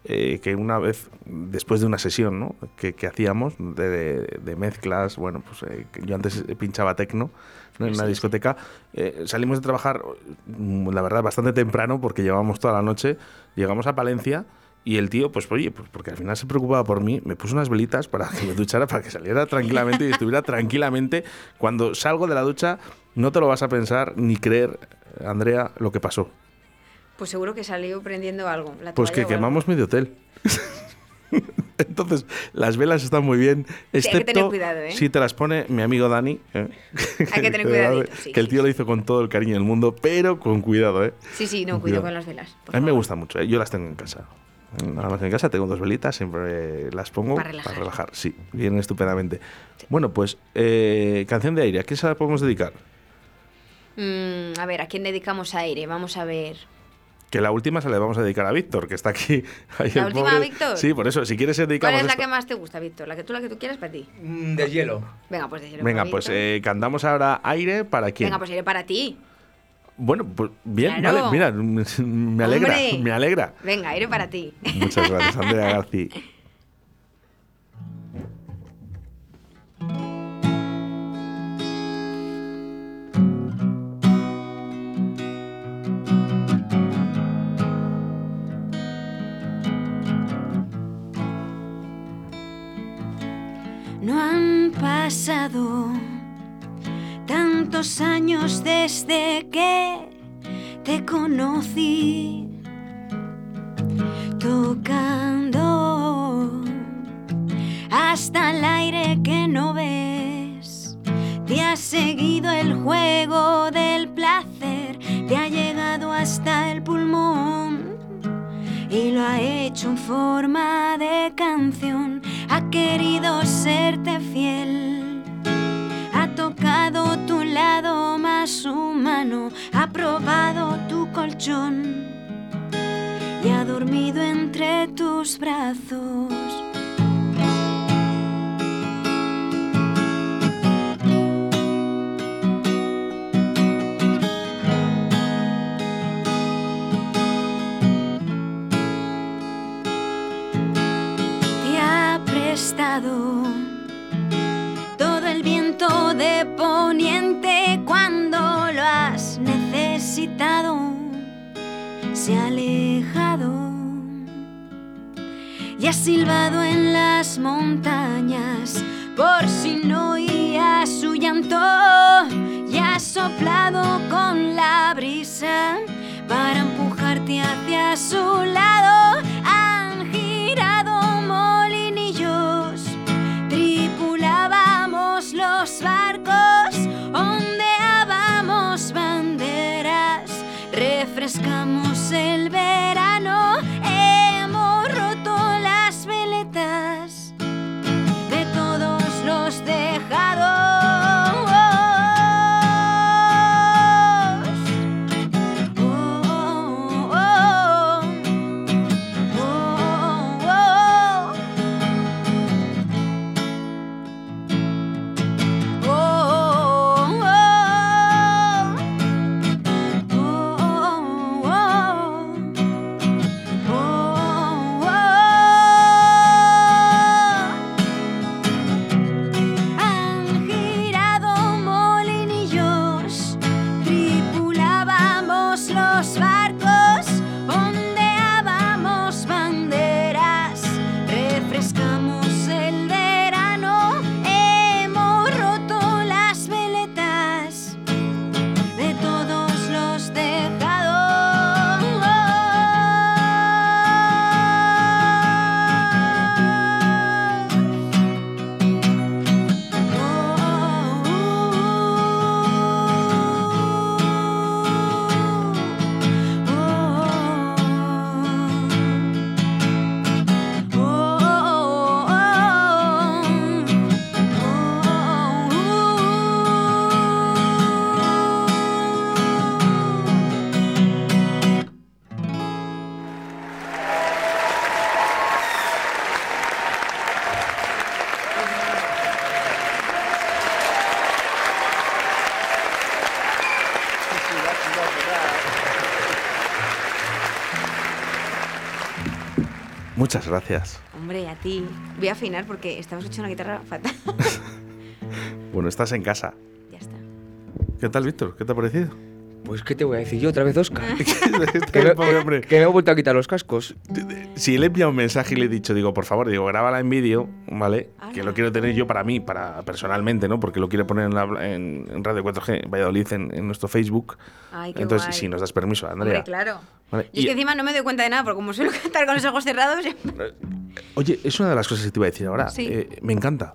eh, que una vez, después de una sesión ¿no? que, que hacíamos de, de mezclas, bueno, pues eh, yo antes pinchaba tecno ¿no? en una discoteca, eh, salimos de trabajar, mm, la verdad, bastante temprano, porque llevábamos toda la noche, llegamos a Palencia. Y el tío, pues oye, pues porque al final se preocupaba por mí, me puso unas velitas para que me duchara, para que saliera tranquilamente y estuviera tranquilamente. Cuando salgo de la ducha, no te lo vas a pensar ni creer, Andrea, lo que pasó. Pues seguro que salió prendiendo algo. la Pues que algo. quemamos medio hotel. Entonces, las velas están muy bien, hay que excepto tener cuidado, ¿eh? si te las pone mi amigo Dani. ¿eh? Hay que tener Cuidado, cuidadito, sí, Que el sí, tío lo hizo con todo el cariño del mundo, pero con cuidado, ¿eh? Sí, sí, no, cuidado. con las velas. A mí me gusta mucho, ¿eh? yo las tengo en casa. Nada más en casa tengo dos velitas, siempre las pongo Para relajar. Sí, vienen estupendamente. Bueno, pues, eh, canción de aire, ¿a qué se la podemos dedicar? Mm, a ver, ¿a quién dedicamos aire? Vamos a ver. Que la última se la vamos a dedicar a Víctor, que está aquí. Ahí ¿La el última a Víctor? Sí, por eso, si quieres ¿Cuál dedicamos es la esto- que más te gusta, Víctor? La que tú, la que tú quieras para ti. Mm, de hielo. Venga, pues decirlo Venga, para pues eh, cantamos ahora aire para quién. Venga, pues iré para ti. Bueno, pues bien, Claro. vale, mira, me alegra, Hombre. me alegra. Venga, iré para ti. Muchas gracias, Andrea García. No han pasado tantos años desde que te conocí tocando hasta el aire que no ves. Te ha seguido el juego del placer, te ha llegado hasta el pulmón y lo ha hecho en forma de canción. Ha querido serte fiel, tocado tu lado más humano, ha probado tu colchón y ha dormido entre tus brazos. te ha prestado poniente cuando lo has necesitado. Se ha alejado y ha silbado en las montañas por si no oías su llanto y ha soplado con la brisa para empujarte hacia su lado. Muchas gracias. Hombre, a ti. Voy a afinar porque estaba escuchando la guitarra fatal. Bueno, estás en casa. ya está. ¿Qué tal, Víctor? ¿Qué te ha parecido? Pues, ¿qué te voy a decir yo otra vez, Oscar? que, me, que me he vuelto a quitar los cascos. Si le he enviado un mensaje y le he dicho, digo, por favor, digo, grábala en vídeo, ¿vale? Que Ala. lo quiero tener yo para mí, para personalmente, ¿no? Porque lo quiero poner en, la- en- en Radio 4G Valladolid, en, en nuestro Facebook. Ay, qué Entonces, guay. si nos das permiso, Andrea. Hombre, claro. Vale, Yo es y- que encima no me doy cuenta de nada, porque como suelo cantar con los ojos cerrados. Oye, es una de las cosas que te iba a decir ahora. Sí. Eh, me encanta.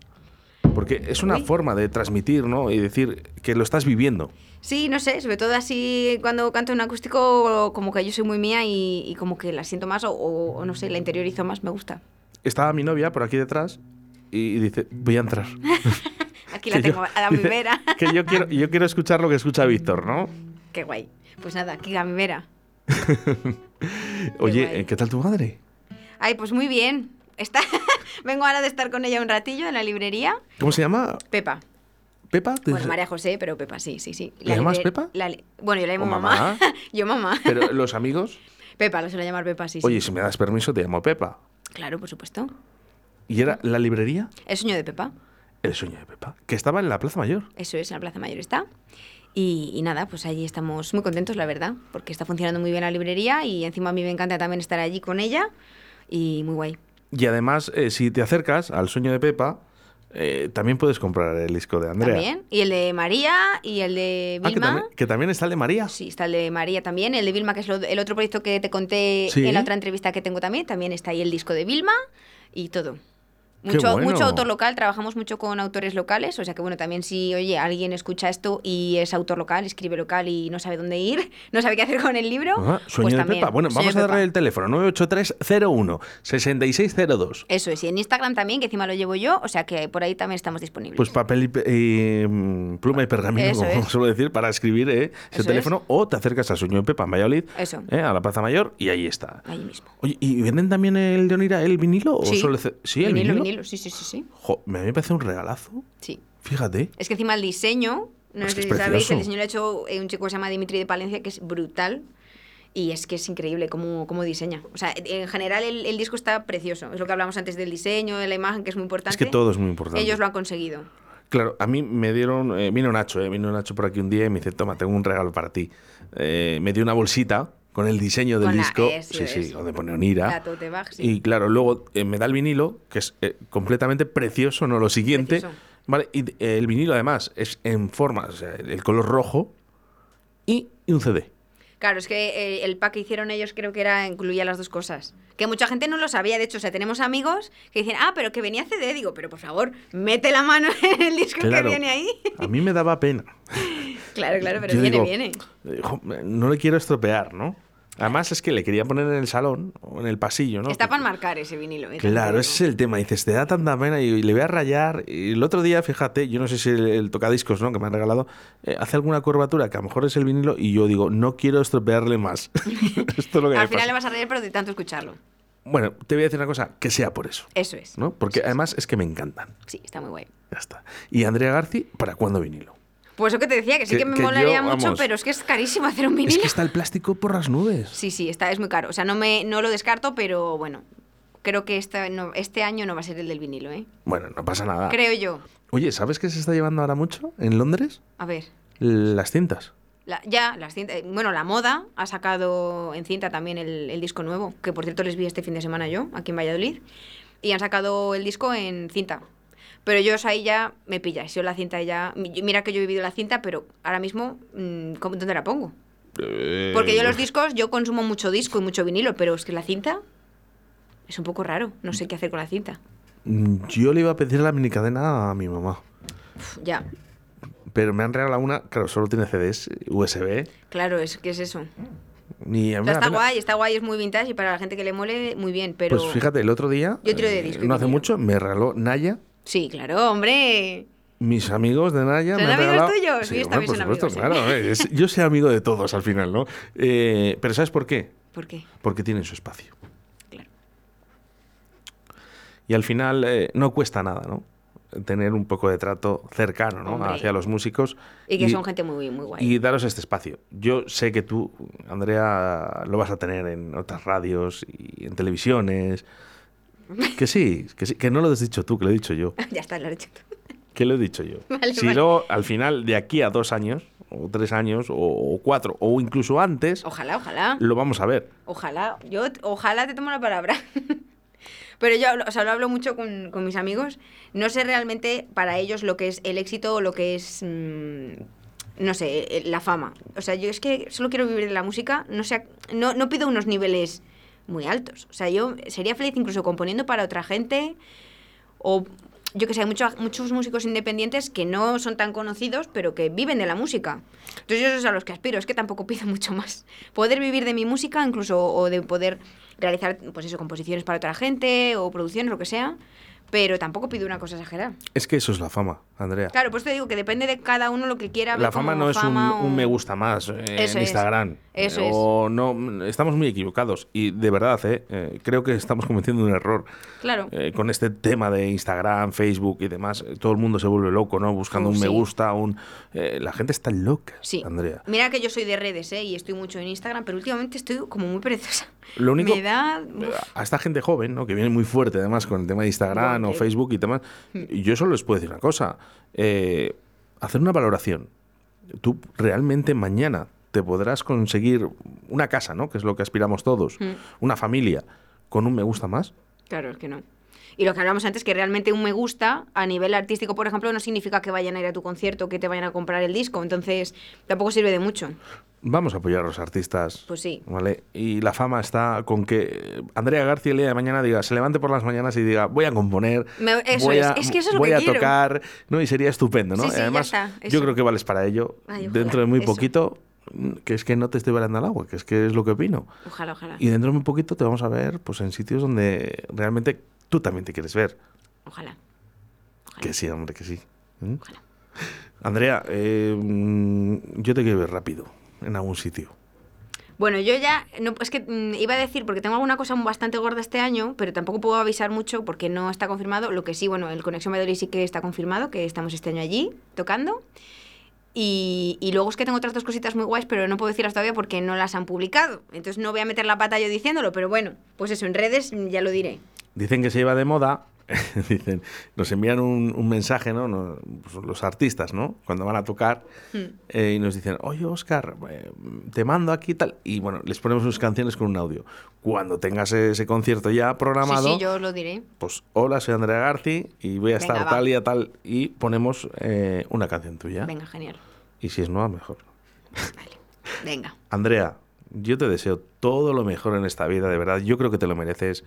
Porque es una Uy. forma de transmitir, ¿no? Y decir que lo estás viviendo. Sí, no sé, sobre todo así cuando canto en acústico, como que yo soy muy mía y, y como que la siento más o, o- o no sé, la interiorizo más, me gusta. Estaba mi novia por aquí detrás y dice, voy a entrar. Aquí la Que yo- tengo, a la dice, primera. Que yo quiero, yo quiero escuchar lo que escucha Víctor, ¿no? Qué guay. Pues nada, aquí la primera. Oye, ¿qué tal tu madre? Ay, pues muy bien. Está... Vengo ahora de estar con ella un ratillo en la librería. ¿Cómo se llama? Pepa. ¿Pepa? ¿Te Bueno, María José, pero Pepa, sí, sí, sí. ¿Le llamas Pepa? la bueno, yo la llamo ¿O mamá. mamá? yo mamá. Pero los amigos, Pepa, lo suelo llamar Pepa, sí, sí. oye, si me das permiso, te llamo Pepa. Claro, por supuesto. ¿Y era la librería? El sueño de Pepa. El sueño de Pepa, que estaba en la Plaza Mayor. Eso es, en la Plaza Mayor está. Y, y nada, pues allí estamos muy contentos, la verdad, porque está funcionando muy bien la librería y encima a mí me encanta también estar allí con ella y muy guay. Y además, eh, si te acercas al sueño de Pepa, eh, también puedes comprar el disco de Andrea. También. Y el de María y el de Ah, que Vilma. también, que también está el de María. Sí, está el de María también. El de Vilma, que es lo- el otro proyecto que te conté Sí. en la otra entrevista que tengo también. También está ahí el disco de Vilma y todo. Mucho, bueno. mucho autor local, trabajamos mucho con autores locales, o sea que bueno, también si, oye, alguien escucha esto y es autor local, escribe local y no sabe dónde ir, no sabe qué hacer con el libro, Ah, sueño pues de también, Pepa. Bueno, Sueño vamos a darle Pepa. el teléfono, 983-01-6602. Eso es, y en Instagram también, que encima lo llevo yo, o sea que por ahí también estamos disponibles. Pues papel y mm, pluma y pergamino, Eso como es. suelo decir, para escribir eh, ese Eso teléfono. O te acercas al sueño de Pepa en Valladolid, Eso. eh, a la Plaza Mayor, y ahí está. Ahí mismo. Oye, ¿y venden también el de Onira, el vinilo? ¿O Sí, solo sí, el vinilo, vinilo. vinilo, sí, sí, sí, sí. Jo, me- a mí me parece un regalazo. sí. Fíjate. Es que encima el diseño, no Es sé si sabéis, el diseño lo ha hecho eh, un chico que se llama Dimitri de Palencia, que es brutal. Y es que es increíble cómo, cómo diseña. O sea, en general el, el disco está precioso. Es lo que hablamos antes del diseño, de la imagen, que es muy importante. Es que todo es muy importante. Ellos lo han conseguido. Claro, a mí me dieron. eh, vino Nacho, eh, vino Nacho por aquí un día y me dice: Toma, tengo un regalo para ti. Eh, me dio una bolsita con el diseño del Con la- disco. sí, sí, donde pone Onira. Sí. Y claro, luego eh, me da el vinilo, que es eh, completamente precioso, no lo siguiente. Precioso. Vale, y eh, el vinilo además es en forma, o sea, el color rojo y, y un CD. Claro, es que eh, el pack que hicieron ellos creo que era incluía las dos cosas. Que mucha gente no lo sabía, de hecho, o sea, tenemos amigos que dicen, ah, pero que venía CD. Digo, pero por favor, mete la mano en el disco Claro. que viene ahí. A mí me daba pena. claro, claro, pero Yo viene, digo, viene. no le quiero estropear, ¿no? Además es que le quería poner en el salón o en el pasillo, ¿no? Está para marcar ese vinilo. eh, Claro, ese es el tema. Dices, te da tanta pena y, y le voy a rayar. Y el otro día, fíjate, yo no sé si el, el tocadiscos ¿no? que me han regalado eh, hace alguna curvatura que a lo mejor es el vinilo y yo digo, no quiero estropearle más. Esto es lo que Al final pasa. le vas a reír, pero de tanto escucharlo. Bueno, te voy a decir una cosa, que sea por eso. Eso es. ¿no? Porque además es que me encantan. Sí, está muy guay. Ya está. Y Andrea Garci, ¿para cuándo vinilo? Pues eso que te decía, que sí Que- que, me que yo, molaría mucho, vamos, pero es que es carísimo hacer un Es vinilo. que está el plástico por las nubes. Sí, sí, está, es muy caro. O sea, no, me, no lo descarto, pero bueno, creo que esta, no, este año no va a ser el del vinilo, ¿eh? Bueno, no pasa nada. Creo yo. Oye, ¿sabes qué se está llevando ahora mucho en Londres? A ver. Las cintas. La- ya, las cinta- eh, bueno, la moda ha sacado en cinta también el, el disco nuevo, que por cierto les vi este fin de semana yo, aquí en Valladolid, y han sacado el disco en cinta. Pero yo ahí ya me pilláis, yo la cinta ya... mi- Mira que yo he vivido la cinta, pero ahora mismo, mm, ¿cómo- ¿dónde la pongo? Porque yo los discos, yo consumo mucho disco y mucho vinilo, pero es que la cinta es un poco raro, no sé qué hacer con la cinta. Mm, Yo le iba a pedir la minicadena a mi mamá. Uf, ya, Pero me han regalado una, claro, solo tiene CDs, USB. claro, es que es eso. Ni O sea, está guay, está guay, es muy vintage y para la gente que le mole, muy bien, pero... Pues fíjate, el otro día, Yo tiro de eh, disco y no hace mucho, me regaló Naya. Sí, claro, hombre. Mis amigos de Naya ¿Son me han amigos regalado... tuyos? Sí, Ellos hombre, por supuesto, amigos, ¿eh? claro. eh, es- yo soy amigo de todos al final, ¿no? Eh, pero ¿sabes por qué? ¿Por qué? Porque tienen su espacio. Claro. Y al final eh, no cuesta nada, ¿no? Tener un poco de trato cercano, ¿no? Hombre. Hacia los músicos. Y que son gente muy, muy guay. Y daros este espacio. Yo sé que tú, Andrea, lo vas a tener en otras radios y en televisiones, Que sí, que sí, que no lo has dicho tú, que lo he dicho yo. ya está, lo he dicho tú. Que lo he dicho yo. Vale, si vale. luego, al final, de aquí a dos años, o tres años, o, o cuatro, o incluso antes, Ojalá, ojalá. lo vamos a ver. Ojalá, yo ojalá te tomo la palabra. Pero yo o sea, lo hablo mucho con, con mis amigos. No sé realmente para ellos lo que es el éxito o lo que es, mm, no sé, eh, la fama. O sea, yo es que solo quiero vivir de la música. No, sé, no, no pido unos niveles muy altos. O sea, yo sería feliz incluso componiendo para otra gente o yo que sé, hay mucho- muchos músicos independientes que no son tan conocidos, pero que viven de la música. Entonces yo es a los que aspiro, es que tampoco pido mucho más. Poder vivir de mi música, incluso, o de poder realizar, pues eso, composiciones para otra gente, o producciones, lo que sea, pero tampoco pido una cosa exagerada. Es que eso es la fama, Andrea. Claro, pues te digo que depende de cada uno lo que quiera ver La fama no es un, fama o- un me gusta más eh, en es. Eso Eh, o no, estamos muy equivocados. Y de verdad, eh, eh, creo que estamos cometiendo un error. Claro. Con este tema de Instagram, Facebook y demás, todo el mundo se vuelve loco, ¿no? Buscando Uh, un me sí. gusta, un... la gente está loca, Sí. Andrea. Mira que yo soy de redes, ¿eh? Y estoy mucho en Instagram, pero últimamente estoy como muy perezosa. Lo único... Me da... A esta gente joven, ¿no? Que viene muy fuerte además con el tema de Instagram o que- Facebook y demás. Hmm. Yo solo les puedo decir una cosa. eh, hacer una valoración. Tú realmente mañana te podrás conseguir una casa, ¿no? Que es lo que aspiramos todos. Hmm. Una familia con un me gusta más. Claro, es que no. Y lo que hablamos antes, que realmente un me gusta a nivel artístico, por ejemplo, no significa que vayan a ir a tu concierto, que te vayan a comprar el disco. Entonces, tampoco sirve de mucho. Vamos a apoyar a los artistas. Pues sí. ¿Vale? Y la fama está con que Andrea García el día de mañana diga, se levante por las mañanas y diga, voy a componer, Me- eso voy, es, a, es que eso es voy a tocar, ¿no? Y sería estupendo, ¿no? Sí, sí, Además, yo creo que vales para ello. Ay, ojalá, dentro de muy eso. poquito, mm, que es que no te estoy balando al agua, que es que es lo que opino. Ojalá, ojalá. Y dentro de muy poquito te vamos a ver pues en sitios donde realmente tú también te quieres ver. Ojalá. Ojalá. Que sí, hombre, que sí. ¿Mm? Ojalá. Andrea, eh, yo te quiero ver rápido, en algún sitio. Bueno, yo ya, no, es que mm, iba a decir, porque tengo alguna cosa bastante gorda este año, pero tampoco puedo avisar mucho porque no está confirmado. Lo que sí, bueno, el Conexión Valladolid sí que está confirmado, que estamos este año allí tocando. Y, luego es que tengo otras dos cositas muy guays, pero no puedo decirlas todavía porque no las han publicado. Entonces no voy a meter la pata yo diciéndolo, pero bueno, pues eso, en redes ya lo diré. Dicen que se lleva de moda, dicen, nos envían un, un mensaje, ¿no? No, pues los artistas, ¿no? Cuando van a tocar Hmm. eh, y nos dicen, oye, Oscar, eh, te mando aquí tal. Y bueno, les ponemos sus canciones con un audio. Cuando tengas ese concierto ya programado, Sí, sí, yo lo diré. pues hola, soy Andrea Garci y voy a Venga, estar va. tal y a tal. Y ponemos eh, una canción tuya. Venga, genial. Y si es nueva, mejor. Venga. Andrea, yo te deseo todo lo mejor en esta vida, de verdad. Yo creo que te lo mereces.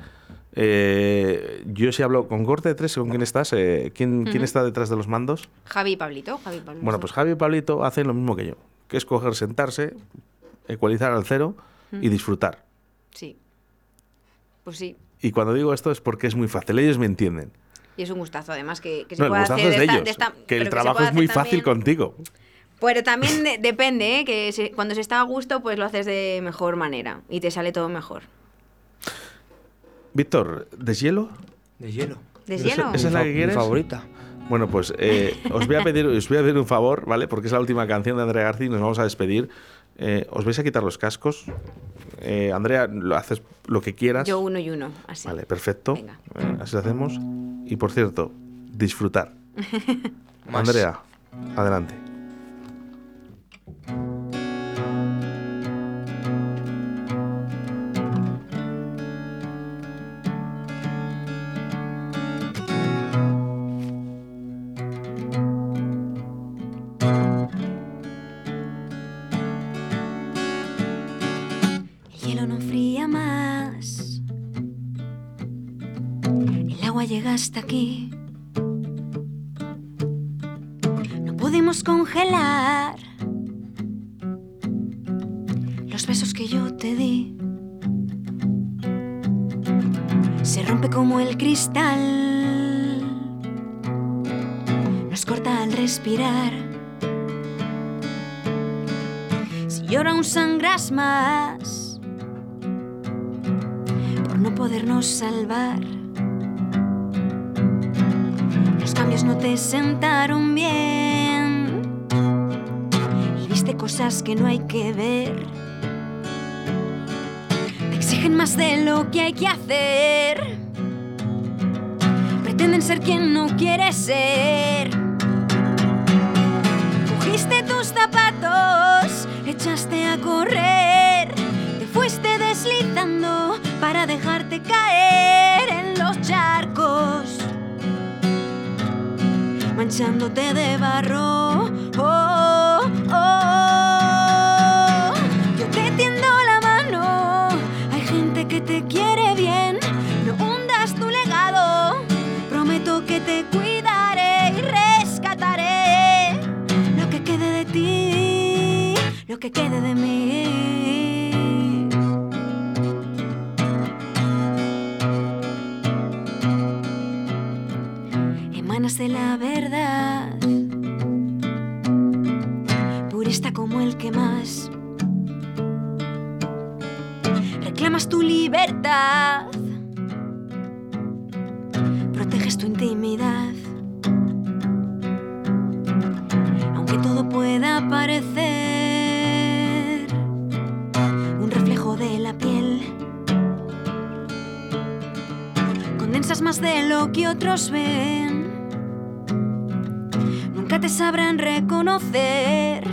Eh, yo si hablo con Corte de Tres, ¿con quién estás? Eh, ¿quién, quién está detrás de los mandos? Javi y Pablito, Javi y Pablito. Bueno, pues Javi y Pablito hacen lo mismo que yo, que es coger, sentarse, ecualizar al cero y disfrutar. Sí. Pues sí. Y cuando digo esto es porque es muy fácil, ellos me entienden. Y es un gustazo, además, que, que se No, el puede gustazo hacer es de esta- ellos, de esta- que el trabajo es muy fácil también- contigo. Pero también de- depende, ¿eh? que se- cuando se está a gusto, pues lo haces de mejor manera y te sale todo mejor. Víctor, ¿deshielo? De hielo. ¿Deshielo? ¿Esa es la que quieres? Mi favorita. Bueno, pues eh, os, voy a pedir, os voy a pedir un favor, ¿vale? Porque es la última canción de Andrea García y nos vamos a despedir. Eh, os vais a quitar los cascos. Eh, Andrea, lo haces lo que quieras. Yo uno y uno, así. Vale, perfecto. Venga. Eh, así lo hacemos. Y por cierto, disfrutar. Andrea, adelante. Aquí. No pudimos congelar los besos que yo te di. Se rompe como el cristal. Nos corta al respirar. Si llora un sangras más por no podernos salvar. Te sentaron bien y viste cosas que no hay que ver. Te exigen más de lo que hay que hacer. en ser quien no quieres ser. Cogiste tus zapatos, echaste a correr, te fuiste deslizando para dejarte caer en los charcos, manchándote de barro. Oh, oh. Yo te tiendo la mano, hay gente que te quiere bien, no hundas tu legado, prometo que te cuidaré y rescataré lo que quede de ti, lo que quede de mí. De la verdad, purista como el que más. Reclamas tu libertad, proteges tu intimidad. aunque todo pueda parecer un reflejo de la piel. Condensas más de lo que otros ven, te sabrán reconocer.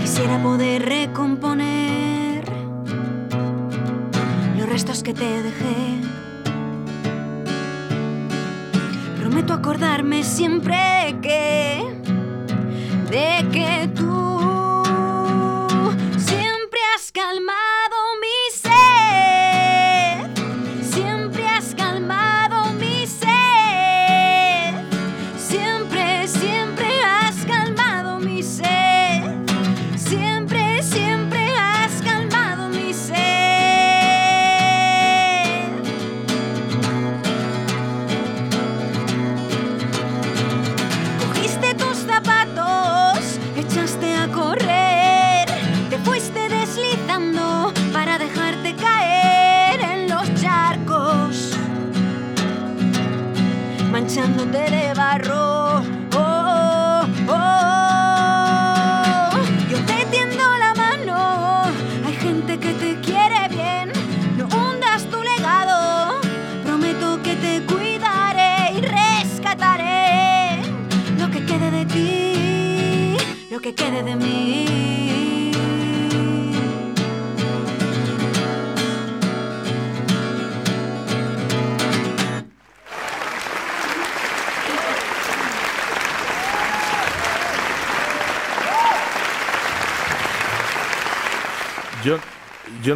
Quisiera poder recomponer los restos que te dejé. Prometo acordarme siempre que, de que tú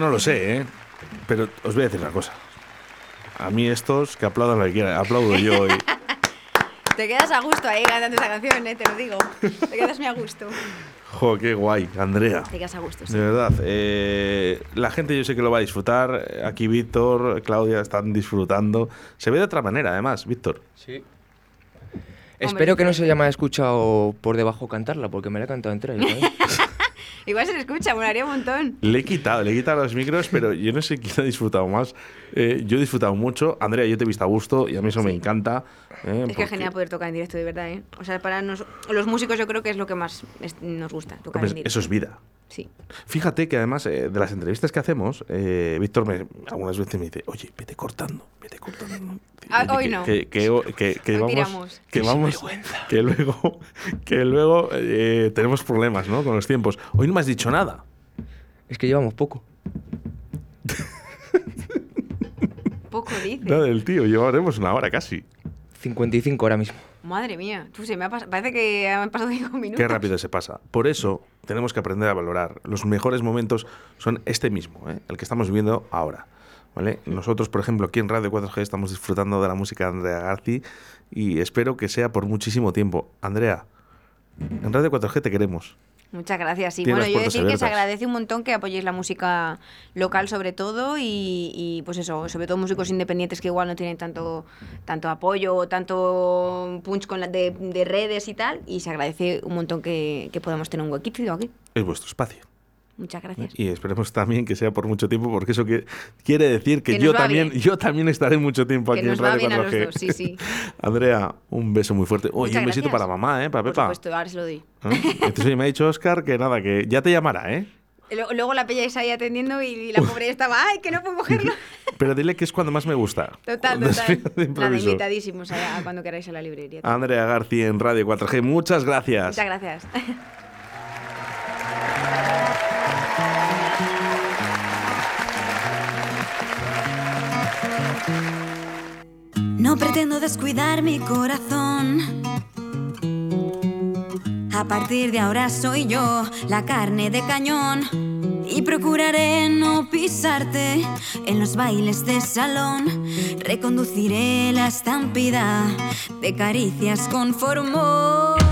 no lo sé, ¿eh? Pero os voy a decir una cosa. A mí estos que aplaudan lo que quieran, aplaudo yo. Y, Te quedas a gusto ahí cantando esa canción, eh, te lo digo. Te quedas muy a gusto. jo, qué guay, Andrea. Te quedas a gusto, sí. De verdad, eh, la gente yo sé que lo va a disfrutar. Aquí Víctor, Claudia están disfrutando. Se ve de otra manera, además, Víctor. Sí. Espero que no se haya escuchado por debajo cantarla, porque me la he cantado entera. yo. Igual se le escucha, molaría un montón. Le he quitado, le he quitado los micros, pero yo no sé quién ha disfrutado más. Eh, yo he disfrutado mucho. Andrea, yo te he visto a gusto y a mí eso me encanta. eh, Es que porque- es genial poder tocar en directo, de verdad, ¿eh? O sea, para nos- los músicos yo creo que es lo que más nos gusta, tocar Hombre, en directo. eso es vida. Sí. Fíjate que además eh, de las entrevistas que hacemos, eh, Víctor me, algunas veces me dice, oye, vete cortando, vete cortando. Ah, Oye, hoy que, no. Que, que- que- que Hoy vamos, tiramos. que vamos, que luego, que luego eh, tenemos problemas, ¿no? Con los tiempos. Hoy no me has dicho nada. es que llevamos poco. Poco dice. Nada del tío, llevaremos una hora casi. 55 ahora mismo. Madre mía, tú parece que han pasado cinco minutos. Qué rápido se pasa. Por eso tenemos que aprender a valorar. Los mejores momentos son este mismo, ¿eh? el que estamos viviendo ahora. ¿vale? Nosotros, por ejemplo, aquí en Radio 4G estamos disfrutando de la música de Andrea Garci y espero que sea por muchísimo tiempo. Andrea, en Radio 4G te queremos. Muchas gracias. Y bueno, yo decir que se agradece un montón que apoyéis la música local sobre todo y, y, pues eso, sobre todo músicos independientes que igual no tienen tanto, tanto apoyo o tanto punch con la de, de redes y tal. Y se agradece un montón que, que podamos tener un huequito aquí. Es vuestro espacio. Muchas gracias. Y esperemos también que sea por mucho tiempo, porque eso que, quiere decir que, Que yo también, bien. yo también estaré mucho tiempo Que aquí en Radio bien a los 4G. dos, sí, sí. Andrea, un beso muy fuerte. Oye, un besito gracias. para mamá, ¿eh? Para Por Pepa. supuesto, ahora se lo doy. ¿Eh? Entonces oye, me ha dicho Oscar que nada, que ya te llamará, ¿eh? Luego la pilláis ahí atendiendo y la pobre estaba, ¡ay, que no puedo cogerlo! Pero dile que es cuando más me gusta. Total, total. Nada, invitadísimos a, a cuando queráis a la librería. Andrea García en Radio 4G, muchas gracias. Muchas gracias. Pretendo descuidar mi corazón. A partir de ahora soy yo la carne de cañón. Y procuraré no pisarte en los bailes de salón. Reconduciré la estampida de caricias con formol.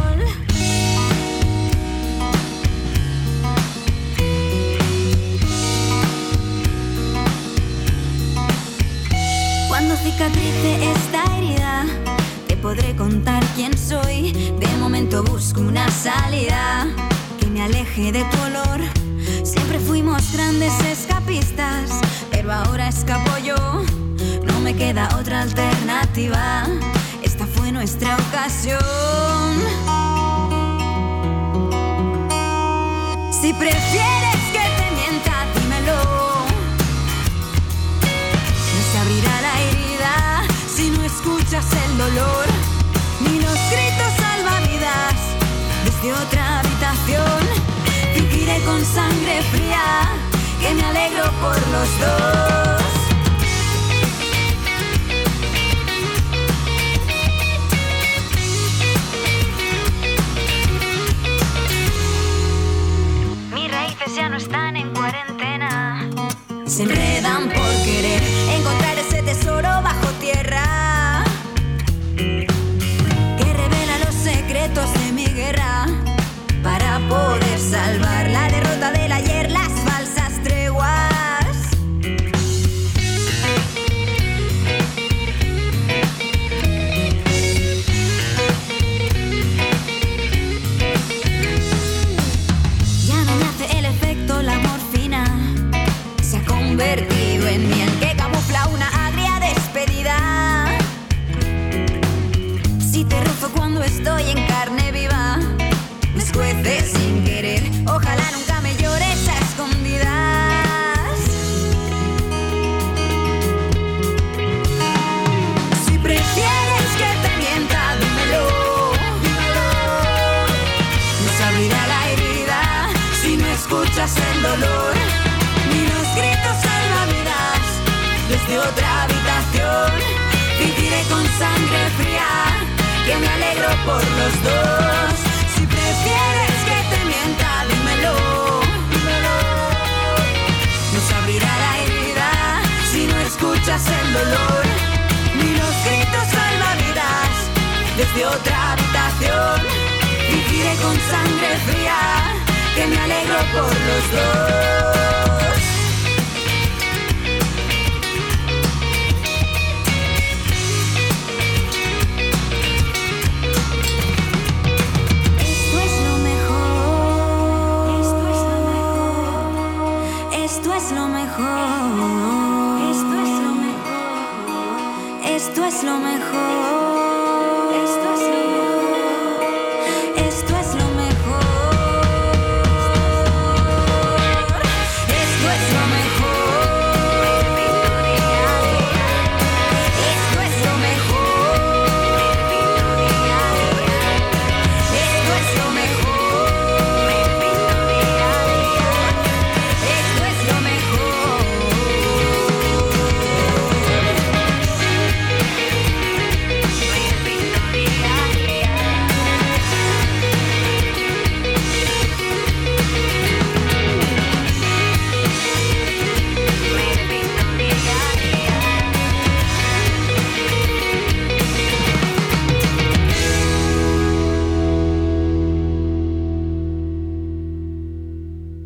Momento busco una salida que me aleje de tu olor. Siempre fuimos grandes escapistas, pero ahora escapo yo. No me queda otra alternativa. Esta fue nuestra ocasión. Si prefieres que te mienta, dímelo. No se abrirá la herida si no escuchas el dolor ni los gritos desde otra habitación. Fingiré con sangre fría que me alegro por los dos. Mis raíces ya no están en cuarentena. Se salvar dolor los gritos salvavidas desde otra habitación. Fingiré con sangre fría que me alegro por los dos. Si prefieres que te mienta, dímelo. No se abrirá la herida si no escuchas el dolor ni los gritos salvavidas desde otra habitación. Fingiré con sangre fría que me alegro por los dos. Esto es lo mejor. Esto es lo mejor. Esto es lo mejor. Esto es lo mejor. Esto es lo mejor.